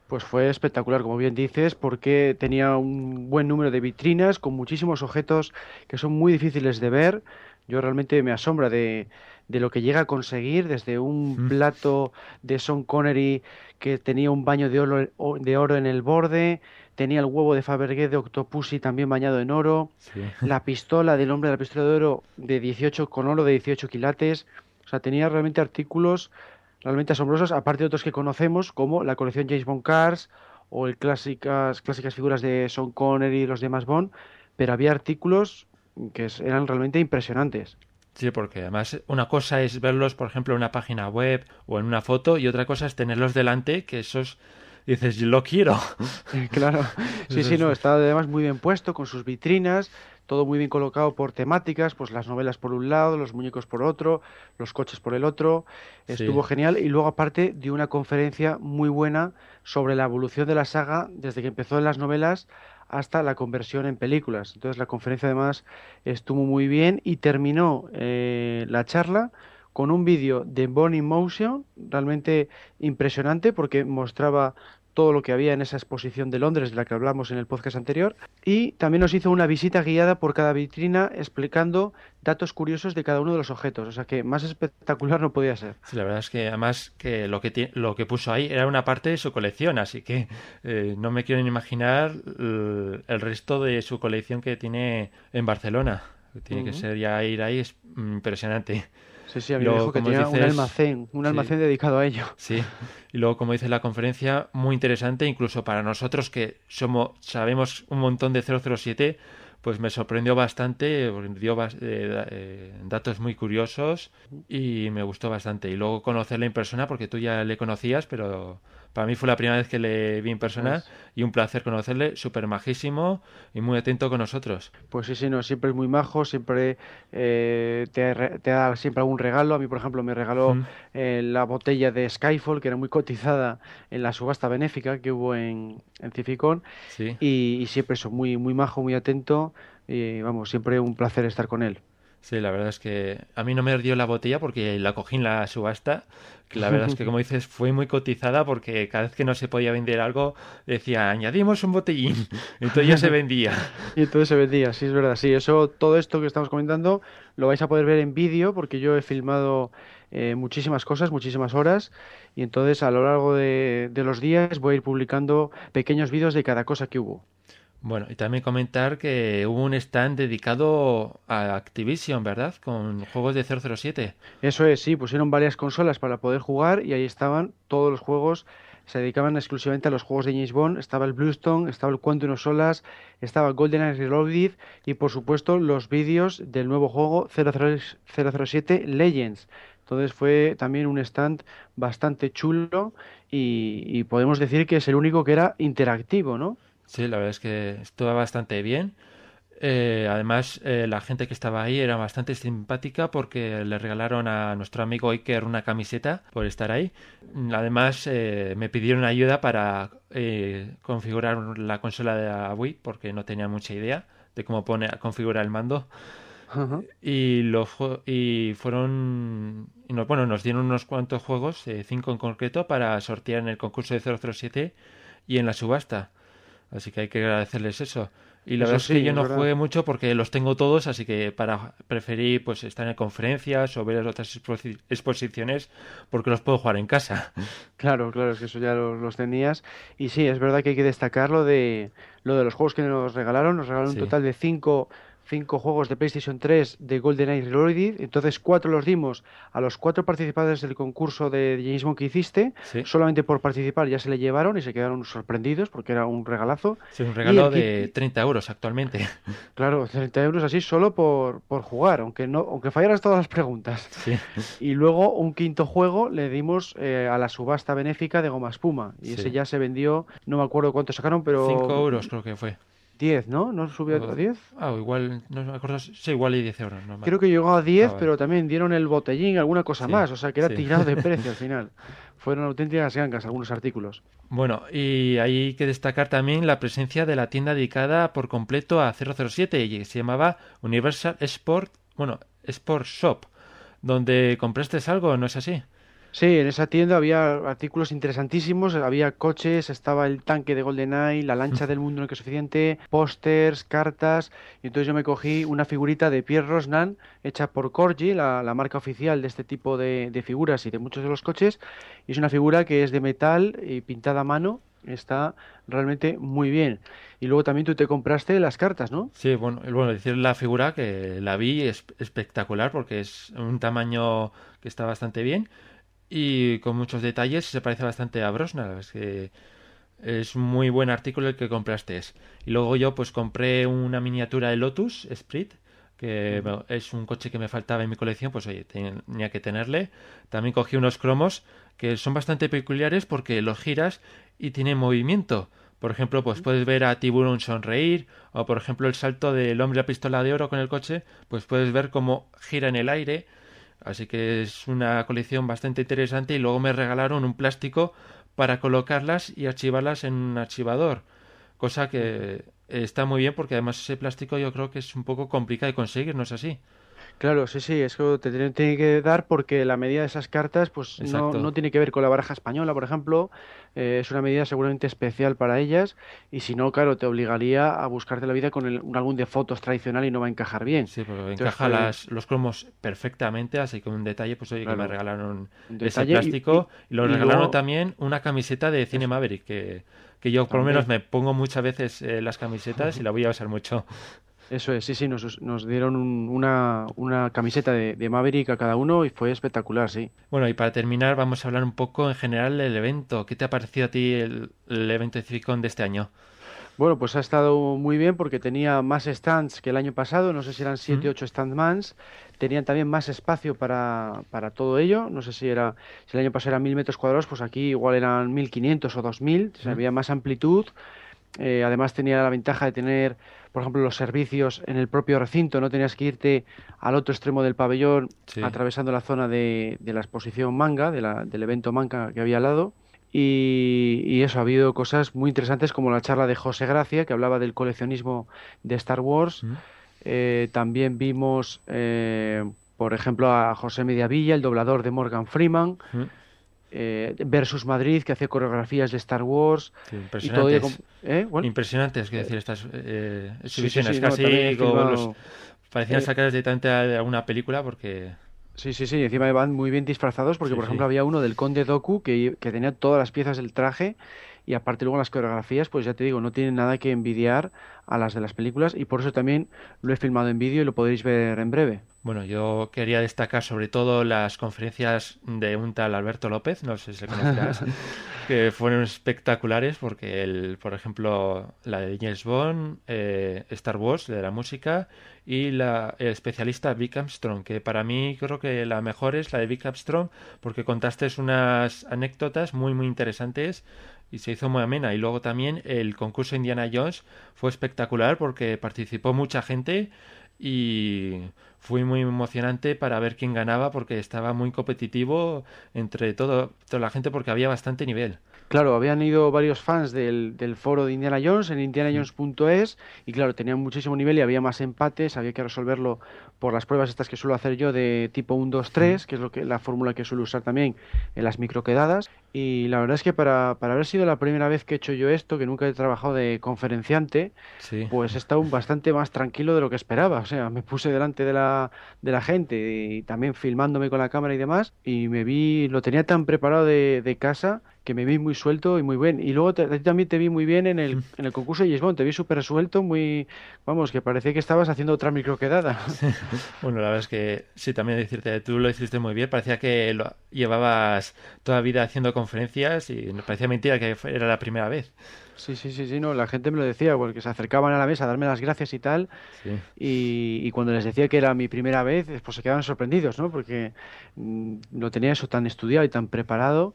Pues fue espectacular, como bien dices, porque tenía un buen número de vitrinas con muchísimos objetos que son muy difíciles de ver. Yo realmente me asombra de, de lo que llega a conseguir, desde un plato de Sean Connery que tenía un baño de oro, de oro en el borde, tenía el huevo de Fabergé de Octopussy también bañado en oro, Sí. la pistola del hombre de la pistola de oro de 18 con oro de 18 quilates, o sea, tenía realmente artículos realmente asombrosos, aparte de otros que conocemos como la colección James Bond Cars o el clásicas clásicas figuras de Sean Connery y los demás Bond, pero había artículos que eran realmente impresionantes. Sí, porque además una cosa es verlos, por ejemplo, en una página web o en una foto y otra cosa es tenerlos delante, que esos dices, yo lo quiero. Claro, sí, sí, no, estaba además muy bien puesto con sus vitrinas, todo muy bien colocado por temáticas, pues las novelas por un lado, los muñecos por otro, los coches por el otro. Estuvo Sí. genial y luego aparte dio una conferencia muy buena sobre la evolución de la saga desde que empezó en las novelas hasta la conversión en películas. Entonces la conferencia además estuvo muy bien y terminó eh, la charla con un vídeo de Bonnie Motion realmente impresionante porque mostraba todo lo que había en esa exposición de Londres de la que hablamos en el podcast anterior y también nos hizo una visita guiada por cada vitrina explicando datos curiosos de cada uno de los objetos, o sea que más espectacular no podía ser. Sí, la verdad es que además que lo que lo que puso ahí era una parte de su colección, así que eh, no me quiero ni imaginar el, el resto de su colección que tiene en Barcelona. Tiene que ser ya ir ahí es impresionante. Sí, sí, a mí Luego, me dijo que tenía un almacén, un sí. almacén dedicado a ello. Sí, y luego como dice la conferencia, muy interesante incluso para nosotros que somos sabemos un montón de 007, pues me sorprendió bastante, dio eh, eh, datos muy curiosos y me gustó bastante. Y luego conocerle en persona, porque tú ya le conocías, pero para mí fue la primera vez que le vi en persona Pues- y un placer conocerle, súper majísimo y muy atento con nosotros. Pues sí, sí, no, siempre es muy majo, siempre eh, te, da siempre algún regalo. A mí, por ejemplo, me regaló Mm. eh, la botella de Skyfall, que era muy cotizada en la subasta benéfica que hubo en, en Cificón. Sí. Y, y siempre eso, muy, muy majo, muy atento. Y vamos, siempre un placer estar con él. Sí, la verdad es que a mí no me dio la botella porque la cogí en la subasta. Que la verdad es que, como dices, fue muy cotizada porque cada vez que no se podía vender algo, decía, añadimos un botellín. Entonces ya se vendía. Y entonces se vendía, sí, es verdad. Sí, eso, todo esto que estamos comentando lo vais a poder ver en vídeo porque yo he filmado eh, muchísimas cosas, muchísimas horas. Y entonces a lo largo de, de los días voy a ir publicando pequeños vídeos de cada cosa que hubo. Bueno, y también comentar que hubo un stand dedicado a Activision, ¿verdad? Con juegos de 007. Eso es, sí, pusieron varias consolas para poder jugar y ahí estaban todos los juegos. Se dedicaban exclusivamente a los juegos de James Bond. Estaba el Bluestone, estaba el Quantum of Solas, estaba GoldenEye Reloaded y, por supuesto, los vídeos del nuevo juego 003 007 Legends. Entonces fue también un stand bastante chulo y podemos decir que es el único que era interactivo, ¿no? Sí, la verdad es que estuvo bastante bien. Eh, además, eh, la gente que estaba ahí era bastante simpática porque le regalaron a nuestro amigo Iker una camiseta por estar ahí. Además, eh, me pidieron ayuda para eh, configurar la consola de la Wii porque no tenía mucha idea de cómo pone, configurar el mando. Y, jue- y fueron. y nos, bueno, nos dieron unos cuantos juegos, eh, cinco en concreto, para sortear en el concurso de 007 y en la subasta. Así que hay que agradecerles eso. Y la Eso verdad es que yo no verdad. jugué mucho porque los tengo todos, así que para preferí pues estar en conferencias o ver otras exposi- exposiciones porque los puedo jugar en casa. Claro, claro, es que eso ya los, los tenías. Y sí, es verdad que hay que destacar lo de, lo de los juegos que nos regalaron. Nos regalaron Sí. un total de cinco, cinco juegos de PlayStation 3 de GoldenEye Reloaded. Entonces, cuatro los dimos a los cuatro participantes del concurso de James Bond que hiciste. Sí, Solamente por participar ya se le llevaron y se quedaron sorprendidos porque era un regalazo. Sí, un regalo kit- de 30 euros actualmente. Claro, 30 euros así solo por, por jugar, aunque no, aunque fallaras todas las preguntas. Sí. Y luego un quinto juego le dimos eh, a la subasta benéfica de Goma Espuma. Y ese ya se vendió, no me acuerdo cuánto sacaron, pero 5 euros creo que fue. 10, ¿no? ¿No subió a 10? Ah, o igual, no me acuerdo. Sí, igual y 10 euros. No Creo que llegó a 10, Ah, vale. pero también dieron el botellín, alguna cosa Sí, más. O sea, que era sí. tirado de precio al final. Fueron auténticas gangas algunos artículos. Bueno, y hay que destacar también la presencia de la tienda dedicada por completo a 007 y se llamaba Universal Sport, bueno, Sport Shop, donde compraste algo, ¿no es así? Sí, en esa tienda había artículos interesantísimos, había coches, estaba el tanque de GoldenEye, la lancha del mundo no que es suficiente, pósters, cartas, y entonces yo me cogí una figurita de Pierre Rosnan hecha por Corgi, la, la marca oficial de este tipo de, de figuras y de muchos de los coches, y es una figura que es de metal y pintada a mano, está realmente muy bien. Y luego también tú te compraste las cartas, ¿no? Sí, bueno, bueno, decir la figura que la vi es espectacular porque es un tamaño que está bastante bien y con muchos detalles se parece bastante a Brosnan, es que es muy buen artículo el que compraste. Y luego yo pues compré una miniatura de Lotus Sprint, que bueno, es un coche que me faltaba en mi colección, pues oye, tenía que tenerle. También cogí unos cromos que son bastante peculiares porque los giras y tienen movimiento. Por ejemplo, pues puedes ver a Tiburón sonreír, o por ejemplo el salto del hombre a pistola de oro con el coche, pues puedes ver cómo gira en el aire. Así que es una colección bastante interesante y luego me regalaron un plástico para colocarlas y archivarlas en un archivador. Cosa que está muy bien porque además ese plástico yo creo que es un poco complicado de conseguir, ¿no es así? Claro, sí, sí, eso te tiene, que dar porque la medida de esas cartas pues no, no tiene que ver con la baraja española, por ejemplo, eh, es una medida seguramente especial para ellas y si no, claro, te obligaría a buscarte la vida con el- un álbum de fotos tradicional y no va a encajar bien. Sí, porque Entonces, encaja las, los cromos perfectamente, así que un detalle, pues oye, que me regalaron ese detalle y- plástico y, lo y regalaron luego- también una camiseta de Cine Maverick, que, que yo por lo menos me pongo muchas veces eh, las camisetas y la voy a usar mucho. Eso es, sí, sí, nos, nos dieron un- una, una camiseta de, de Maverick a cada uno y fue espectacular, sí. Bueno, y para terminar vamos a hablar un poco en general del evento. ¿Qué te ha parecido a ti el, el evento de Civicon de este año? Bueno, pues ha estado muy bien porque tenía más stands que el año pasado, no sé si eran 7 Mm. o 8 standmans, tenían también más espacio para, para todo ello, no sé si era si el año pasado eran 1000 metros cuadrados, pues aquí igual eran 1500 o 2000, o sea, había más amplitud, eh, además tenía la ventaja de tener, por ejemplo, los servicios en el propio recinto, no tenías que irte al otro extremo del pabellón Sí. atravesando la zona de, de la exposición manga, de la- del evento manga que había al lado. Y, y eso, ha habido cosas muy interesantes como la charla de José Gracia, que hablaba del coleccionismo de Star Wars. Mm. Eh, también vimos, eh, por ejemplo, a José Mediavilla, el doblador de Morgan Freeman, Mm. Eh, versus Madrid, que hace coreografías de Star Wars. Sí, Y todo impresionantes. con- ¿eh? Quiero decir, estas eh, sí, sí, casi como los- parecían eh, sacadas directamente de alguna película porque Sí, sí, sí, encima van muy bien disfrazados porque, por ejemplo, había uno del Conde Doku que, que tenía todas las piezas del traje y aparte luego las coreografías, pues ya te digo, no tienen nada que envidiar a las de las películas y por eso también lo he filmado en vídeo y lo podréis ver en breve. Bueno, yo quería destacar sobre todo las conferencias de un tal Alberto López, no sé si le conocerás, que fueron espectaculares porque, el, por ejemplo, la de James Bond, eh, Star Wars, de la música, y la el especialista Vic Armstrong, que para mí creo que la mejor es la de Vic Armstrong porque contaste unas anécdotas muy, muy interesantes y se hizo muy amena. Y luego también el concurso Indiana Jones fue espectacular porque participó mucha gente y fue muy emocionante para ver quién ganaba porque estaba muy competitivo entre todo, toda la gente porque había bastante nivel. Claro, habían ido varios fans del, del foro de Indiana Jones en indianajones.es y claro, tenían muchísimo nivel y había más empates, había que resolverlo por las pruebas estas que suelo hacer yo de tipo 1, 2, 3, que es lo que la fórmula que suelo usar también en las microquedadas y la verdad es que para, para haber sido la primera vez que he hecho yo esto, que nunca he trabajado de conferenciante, Sí. pues he estado bastante más tranquilo de lo que esperaba. O sea, me puse delante de la, de la gente y también filmándome con la cámara y demás. Y me vi, lo tenía tan preparado de, de casa que me vi muy suelto y muy bien. Y luego te- también te vi muy bien en el, en el concurso de Bond. Te vi súper suelto, muy. Vamos, que parecía que estabas haciendo otra microquedada. Bueno, la verdad es que sí, también decirte, tú lo hiciste muy bien, parecía que lo llevabas toda la vida haciendo conferencias y me parecía mentira que era la primera vez. Sí, sí, sí, sí, no, la gente me lo decía, porque se acercaban a la mesa a darme las gracias y tal, Sí. y, y cuando les decía que era mi primera vez, pues se quedaban sorprendidos, ¿no? Porque mm, lo tenía eso tan estudiado y tan preparado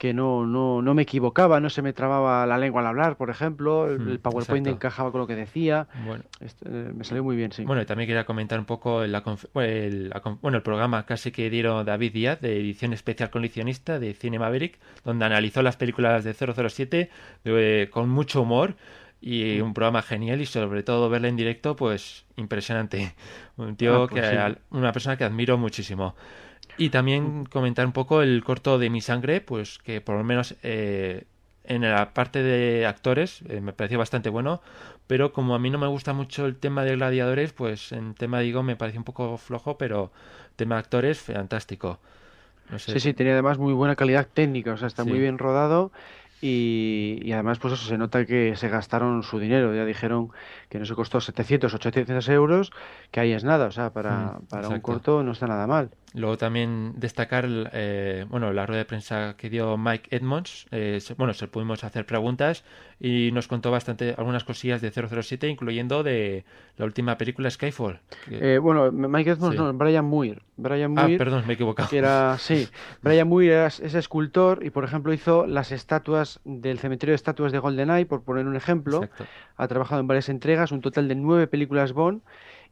que no, no, no me equivocaba, no se me trababa la lengua al hablar, por ejemplo, el, Mm, el PowerPoint exacto. encajaba con lo que decía, Bueno, Este, eh, me salió muy bien, sí. Bueno, y también quería comentar un poco la el, la bueno, el programa casi que dieron David Díaz de edición especial coleccionista de Cine Maverick, donde analizó las películas de 007 de- con mucho humor y un programa genial y sobre todo verla en directo, pues impresionante. Un tío Ah, pues que sí. al- una persona que admiro muchísimo. Y también comentar un poco el corto de Mi Sangre, pues que por lo menos eh, en la parte de actores eh, me pareció bastante bueno, pero como a mí no me gusta mucho el tema de gladiadores, pues en tema digo me pareció un poco flojo, pero tema de actores fantástico. No sé. Sí, sí, tenía además muy buena calidad técnica, o sea, está Sí. muy bien rodado y, y además pues eso se nota que se gastaron su dinero, ya dijeron que no se costó 700, 800 euros, que ahí es nada, o sea, para, Mm, para un corto no está nada mal. Luego también destacar eh, bueno, la rueda de prensa que dio Mike Edmonds. Eh, bueno, se pudimos hacer preguntas y nos contó bastante algunas cosillas de 007, incluyendo de la última película Skyfall. Eh, bueno, Mike Edmonds, Sí. no, Brian Muir. Brian ah, Muir, perdón, me he equivocado. que era, sí, Brian Muir era, es escultor y, por ejemplo, hizo las estatuas del cementerio de estatuas de GoldenEye, por poner un ejemplo. Exacto. Ha trabajado en varias entregas, un total de nueve películas Bond,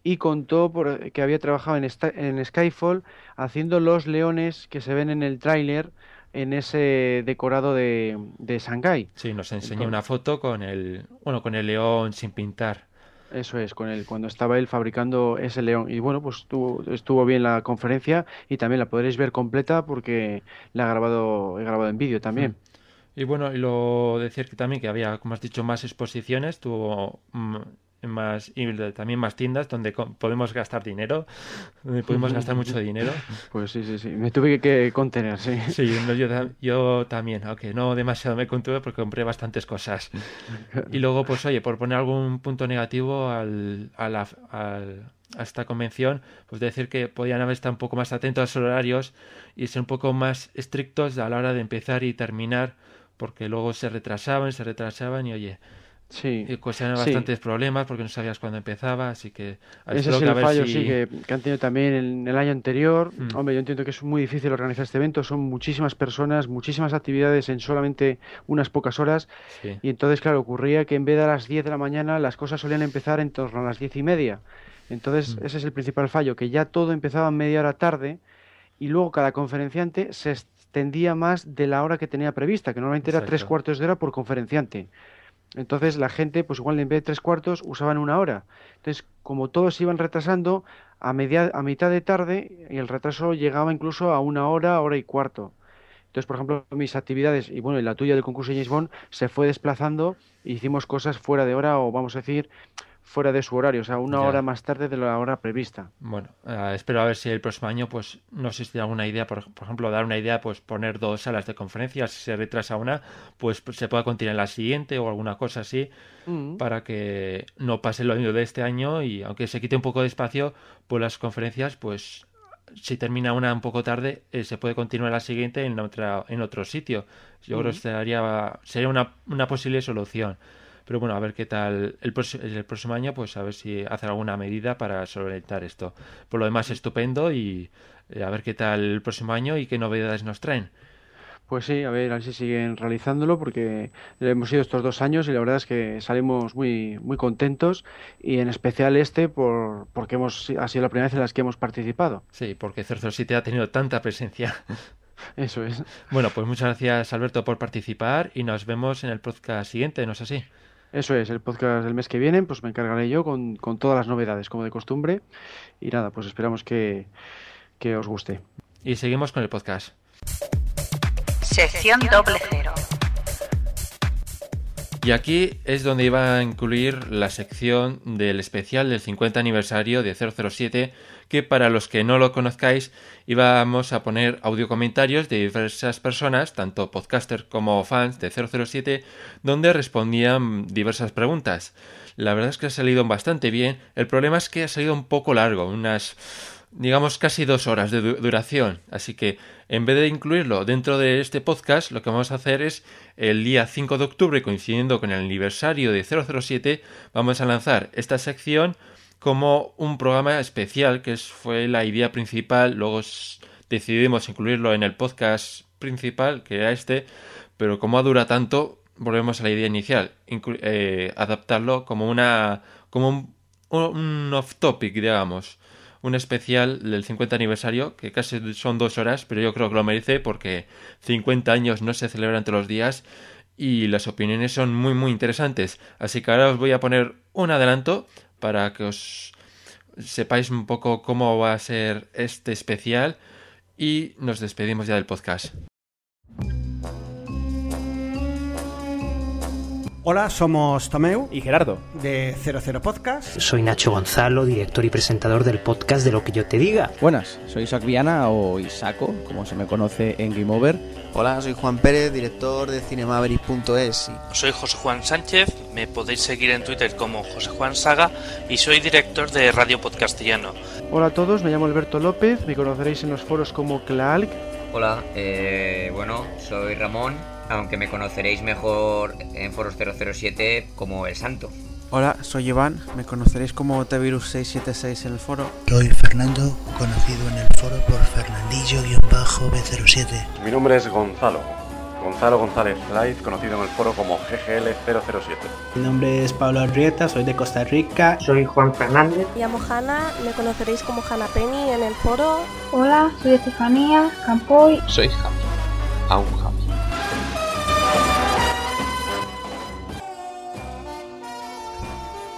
y contó por, que había trabajado en, Skyfall haciendo los leones que se ven en el tráiler en ese decorado de, de Shanghái. Sí, nos enseñó Entonces- una foto con el, bueno, con el león sin pintar. Eso es, con él, cuando estaba él fabricando ese león. Y bueno, pues estuvo, estuvo bien la conferencia y también la podréis ver completa porque la he grabado, he grabado en vídeo también. Y bueno, y lo decir que también que había, como has dicho, más exposiciones, tuvo mm, más y también más tiendas donde podemos gastar dinero, donde podemos gastar mucho dinero. Pues sí, sí, sí. Me tuve que, contener, sí. Sí, no, yo, yo también, aunque no demasiado me contuve porque compré bastantes cosas. Y luego, pues oye, por poner algún punto negativo al, a, la- al- a esta convención, pues decir que podían haber estado un poco más atentos a los horarios y ser un poco más estrictos a la hora de empezar y terminar, porque luego se retrasaban, se retrasaban y oye, Sí. y Sí. bastantes problemas porque no sabías cuándo empezaba, así que Ese es el fallo, si- sí, que, que han tenido también en el año anterior. Mm. Hombre, yo entiendo que es muy difícil organizar este evento, son muchísimas personas, muchísimas actividades en solamente unas pocas horas. Sí. Y entonces, claro, ocurría que en vez de a las 10 de la mañana, las cosas solían empezar en torno a las 10 y media. Entonces, Mm. ese es el principal fallo, que ya todo empezaba media hora tarde y luego cada conferenciante se extendía más de la hora que tenía prevista, que normalmente era tres cuartos de hora por conferenciante. Entonces la gente, pues igual en vez de tres cuartos, usaban una hora. Entonces, como todos iban retrasando, a, media, a mitad de tarde, el retraso llegaba incluso a una hora, hora y cuarto. Entonces, por ejemplo, mis actividades, y bueno, la tuya del concurso de James Bond, se fue desplazando e hicimos cosas fuera de hora, o vamos a decir, fuera de su horario, o sea, una Ya. hora más tarde de la hora prevista. Bueno, eh, espero a ver si el próximo año, pues, no sé si hay alguna idea, por, por ejemplo, dar una idea, pues, poner dos salas de conferencias, si se retrasa una, pues, se pueda continuar en la siguiente o alguna cosa así, Mm. para que no pase lo mismo de este año y aunque se quite un poco de espacio, pues las conferencias, pues, si termina una un poco tarde, eh, se puede continuar la siguiente en otra, en otro sitio. Yo creo que sería, sería una, una posible solución. Pero bueno, a ver qué tal el, próximo- el próximo año, pues a ver si hacen alguna medida para solventar esto. Por lo demás, estupendo y eh, a ver qué tal el próximo año y qué novedades nos traen. Pues sí, a ver, a ver si siguen realizándolo porque hemos ido estos dos años y la verdad es que salimos muy, muy contentos y en especial este por, porque hemos, ha sido la primera vez en las que hemos participado. Sí, porque 007 ha tenido tanta presencia. Eso es. Bueno, pues muchas gracias Alberto por participar y nos vemos en el podcast siguiente, ¿no es así? Eso es, el podcast del mes que viene, pues me encargaré yo con, con todas las novedades, como de costumbre. Y nada, pues esperamos que, que os guste. Y seguimos con el podcast. Sección doble. Y aquí es donde iba a incluir la sección del especial del 50 aniversario de 007, que para los que no lo conozcáis íbamos a poner audio comentarios de diversas personas, tanto podcasters como fans de 007, donde respondían diversas preguntas. La verdad es que ha salido bastante bien, el problema es que ha salido un poco largo, unas digamos casi dos horas de du- duración. Así que en vez de incluirlo dentro de este podcast, lo que vamos a hacer es el día 5 de octubre, coincidiendo con el aniversario de 007, vamos a lanzar esta sección como un programa especial, que fue la idea principal. Luego decidimos incluirlo en el podcast principal, que era este, pero como dura tanto, volvemos a la idea inicial, eh, adaptarlo como una como un, un off topic, digamos un especial del 50 aniversario, que casi son dos horas, pero yo creo que lo merece porque 50 años no se celebran todos los días y las opiniones son muy muy interesantes. Así que ahora os voy a poner un adelanto para que os sepáis un poco cómo va a ser este especial y nos despedimos ya del podcast. Hola, somos Tomeu y Gerardo. de 00 Podcast. Soy Nacho Gonzalo, director y presentador del podcast de Lo que yo te diga. Buenas, soy Isaac Viana o Isaco, como se me conoce en Game Over. Hola, soy Juan Pérez, director de cinemaverick.es. Soy José Juan Sánchez, Me podéis seguir en Twitter como José Juan Saga y soy director de Radio Podcastellano. Hola a todos, me llamo Alberto López, me conoceréis en los foros como Klaalk. Hola, eh, bueno, soy Ramón, aunque me conoceréis mejor en foros 007 como El Santo. Hola, soy Iván, me conoceréis como Tvirus676 en el foro. Soy Fernando, conocido en el foro por Fernandillo-B07. Mi nombre es Gonzalo, Gonzalo González Live, conocido en el foro como GGL007. Mi nombre es Pablo Arrieta, soy de Costa Rica. Soy Juan Fernández. Me llamo Hanna, me conoceréis como Hanna Penny en el foro. Hola, soy Estefanía Campoy. Soy Javi, aún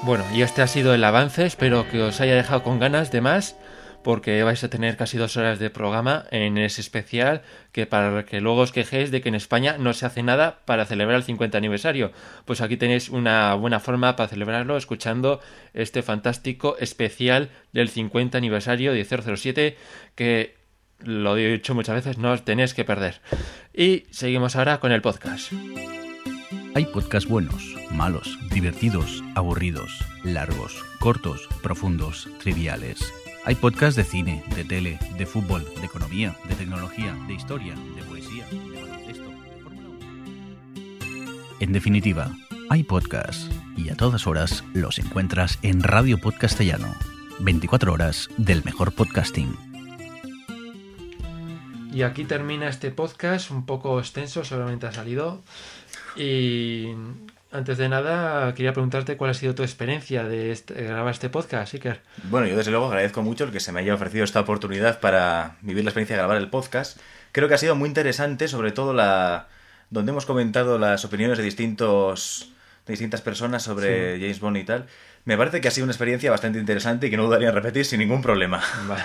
Bueno, y este ha sido el avance, espero que os haya dejado con ganas de más, porque vais a tener casi dos horas de programa en ese especial, que para que luego os quejéis de que en España no se hace nada para celebrar el 50 aniversario. Pues aquí tenéis una buena forma para celebrarlo escuchando este fantástico especial del 50 aniversario de 007, que lo he dicho muchas veces, no os tenéis que perder. Y seguimos ahora con el podcast. Hay podcasts buenos, malos, divertidos, aburridos, largos, cortos, profundos, triviales. Hay podcasts de cine, de tele, de fútbol, de economía, de tecnología, de historia, de poesía, de baloncesto, de Fórmula 1. En definitiva, hay podcasts y a todas horas los encuentras en Radio Podcastellano. 24 horas del mejor podcasting. Y aquí termina este podcast, un poco extenso, solamente ha salido. Y antes de nada, quería preguntarte cuál ha sido tu experiencia de este- grabar este podcast, Iker. Bueno, yo desde luego agradezco mucho el que se me haya ofrecido esta oportunidad para vivir la experiencia de grabar el podcast. Creo que ha sido muy interesante, sobre todo la donde hemos comentado las opiniones de distintos de distintas personas sobre Sí. James Bond y tal. Me parece que ha sido una experiencia bastante interesante y que no dudaría en repetir sin ningún problema. Vale.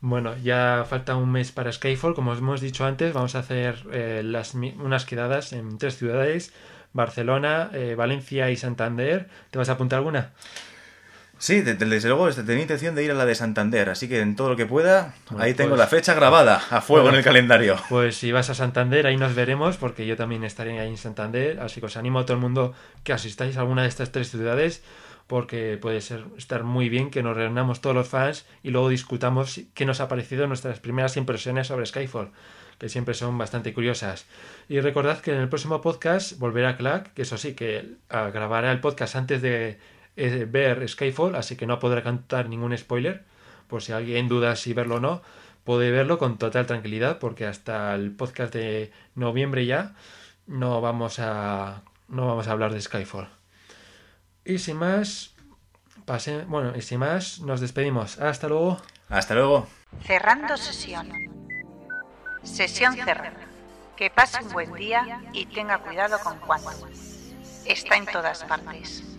Bueno, ya falta un mes para Skyfall. Como os hemos dicho antes, vamos a hacer eh, las, mi- unas quedadas en tres ciudades: Barcelona, eh, Valencia y Santander. ¿Te vas a apuntar alguna? Sí, de- de- desde luego tenía intención de ir a la de Santander, así que en todo lo que pueda, Bueno, ahí tengo pues- la fecha grabada a fuego Bueno, en el calendario. Pues si vas a Santander, ahí nos veremos, porque yo también estaré ahí en Santander. Así que os animo a todo el mundo que asistáis a alguna de estas tres ciudades, porque puede ser estar muy bien que nos reunamos todos los fans y luego discutamos qué nos ha parecido nuestras primeras impresiones sobre Skyfall, que siempre son bastante curiosas. Y recordad que en el próximo podcast volverá Clark, que eso sí, que grabará el podcast antes de eh, ver Skyfall, así que no podrá cantar ningún spoiler, por si alguien duda si verlo o no puede verlo con total tranquilidad porque hasta el podcast de noviembre ya no vamos a no vamos a hablar de Skyfall. Y sin más, pase, bueno, y sin más, nos despedimos. Hasta luego. Hasta luego. Cerrando sesión. Sesión cerrada. Que pase un buen día y tenga cuidado con cuánto. Está en todas partes.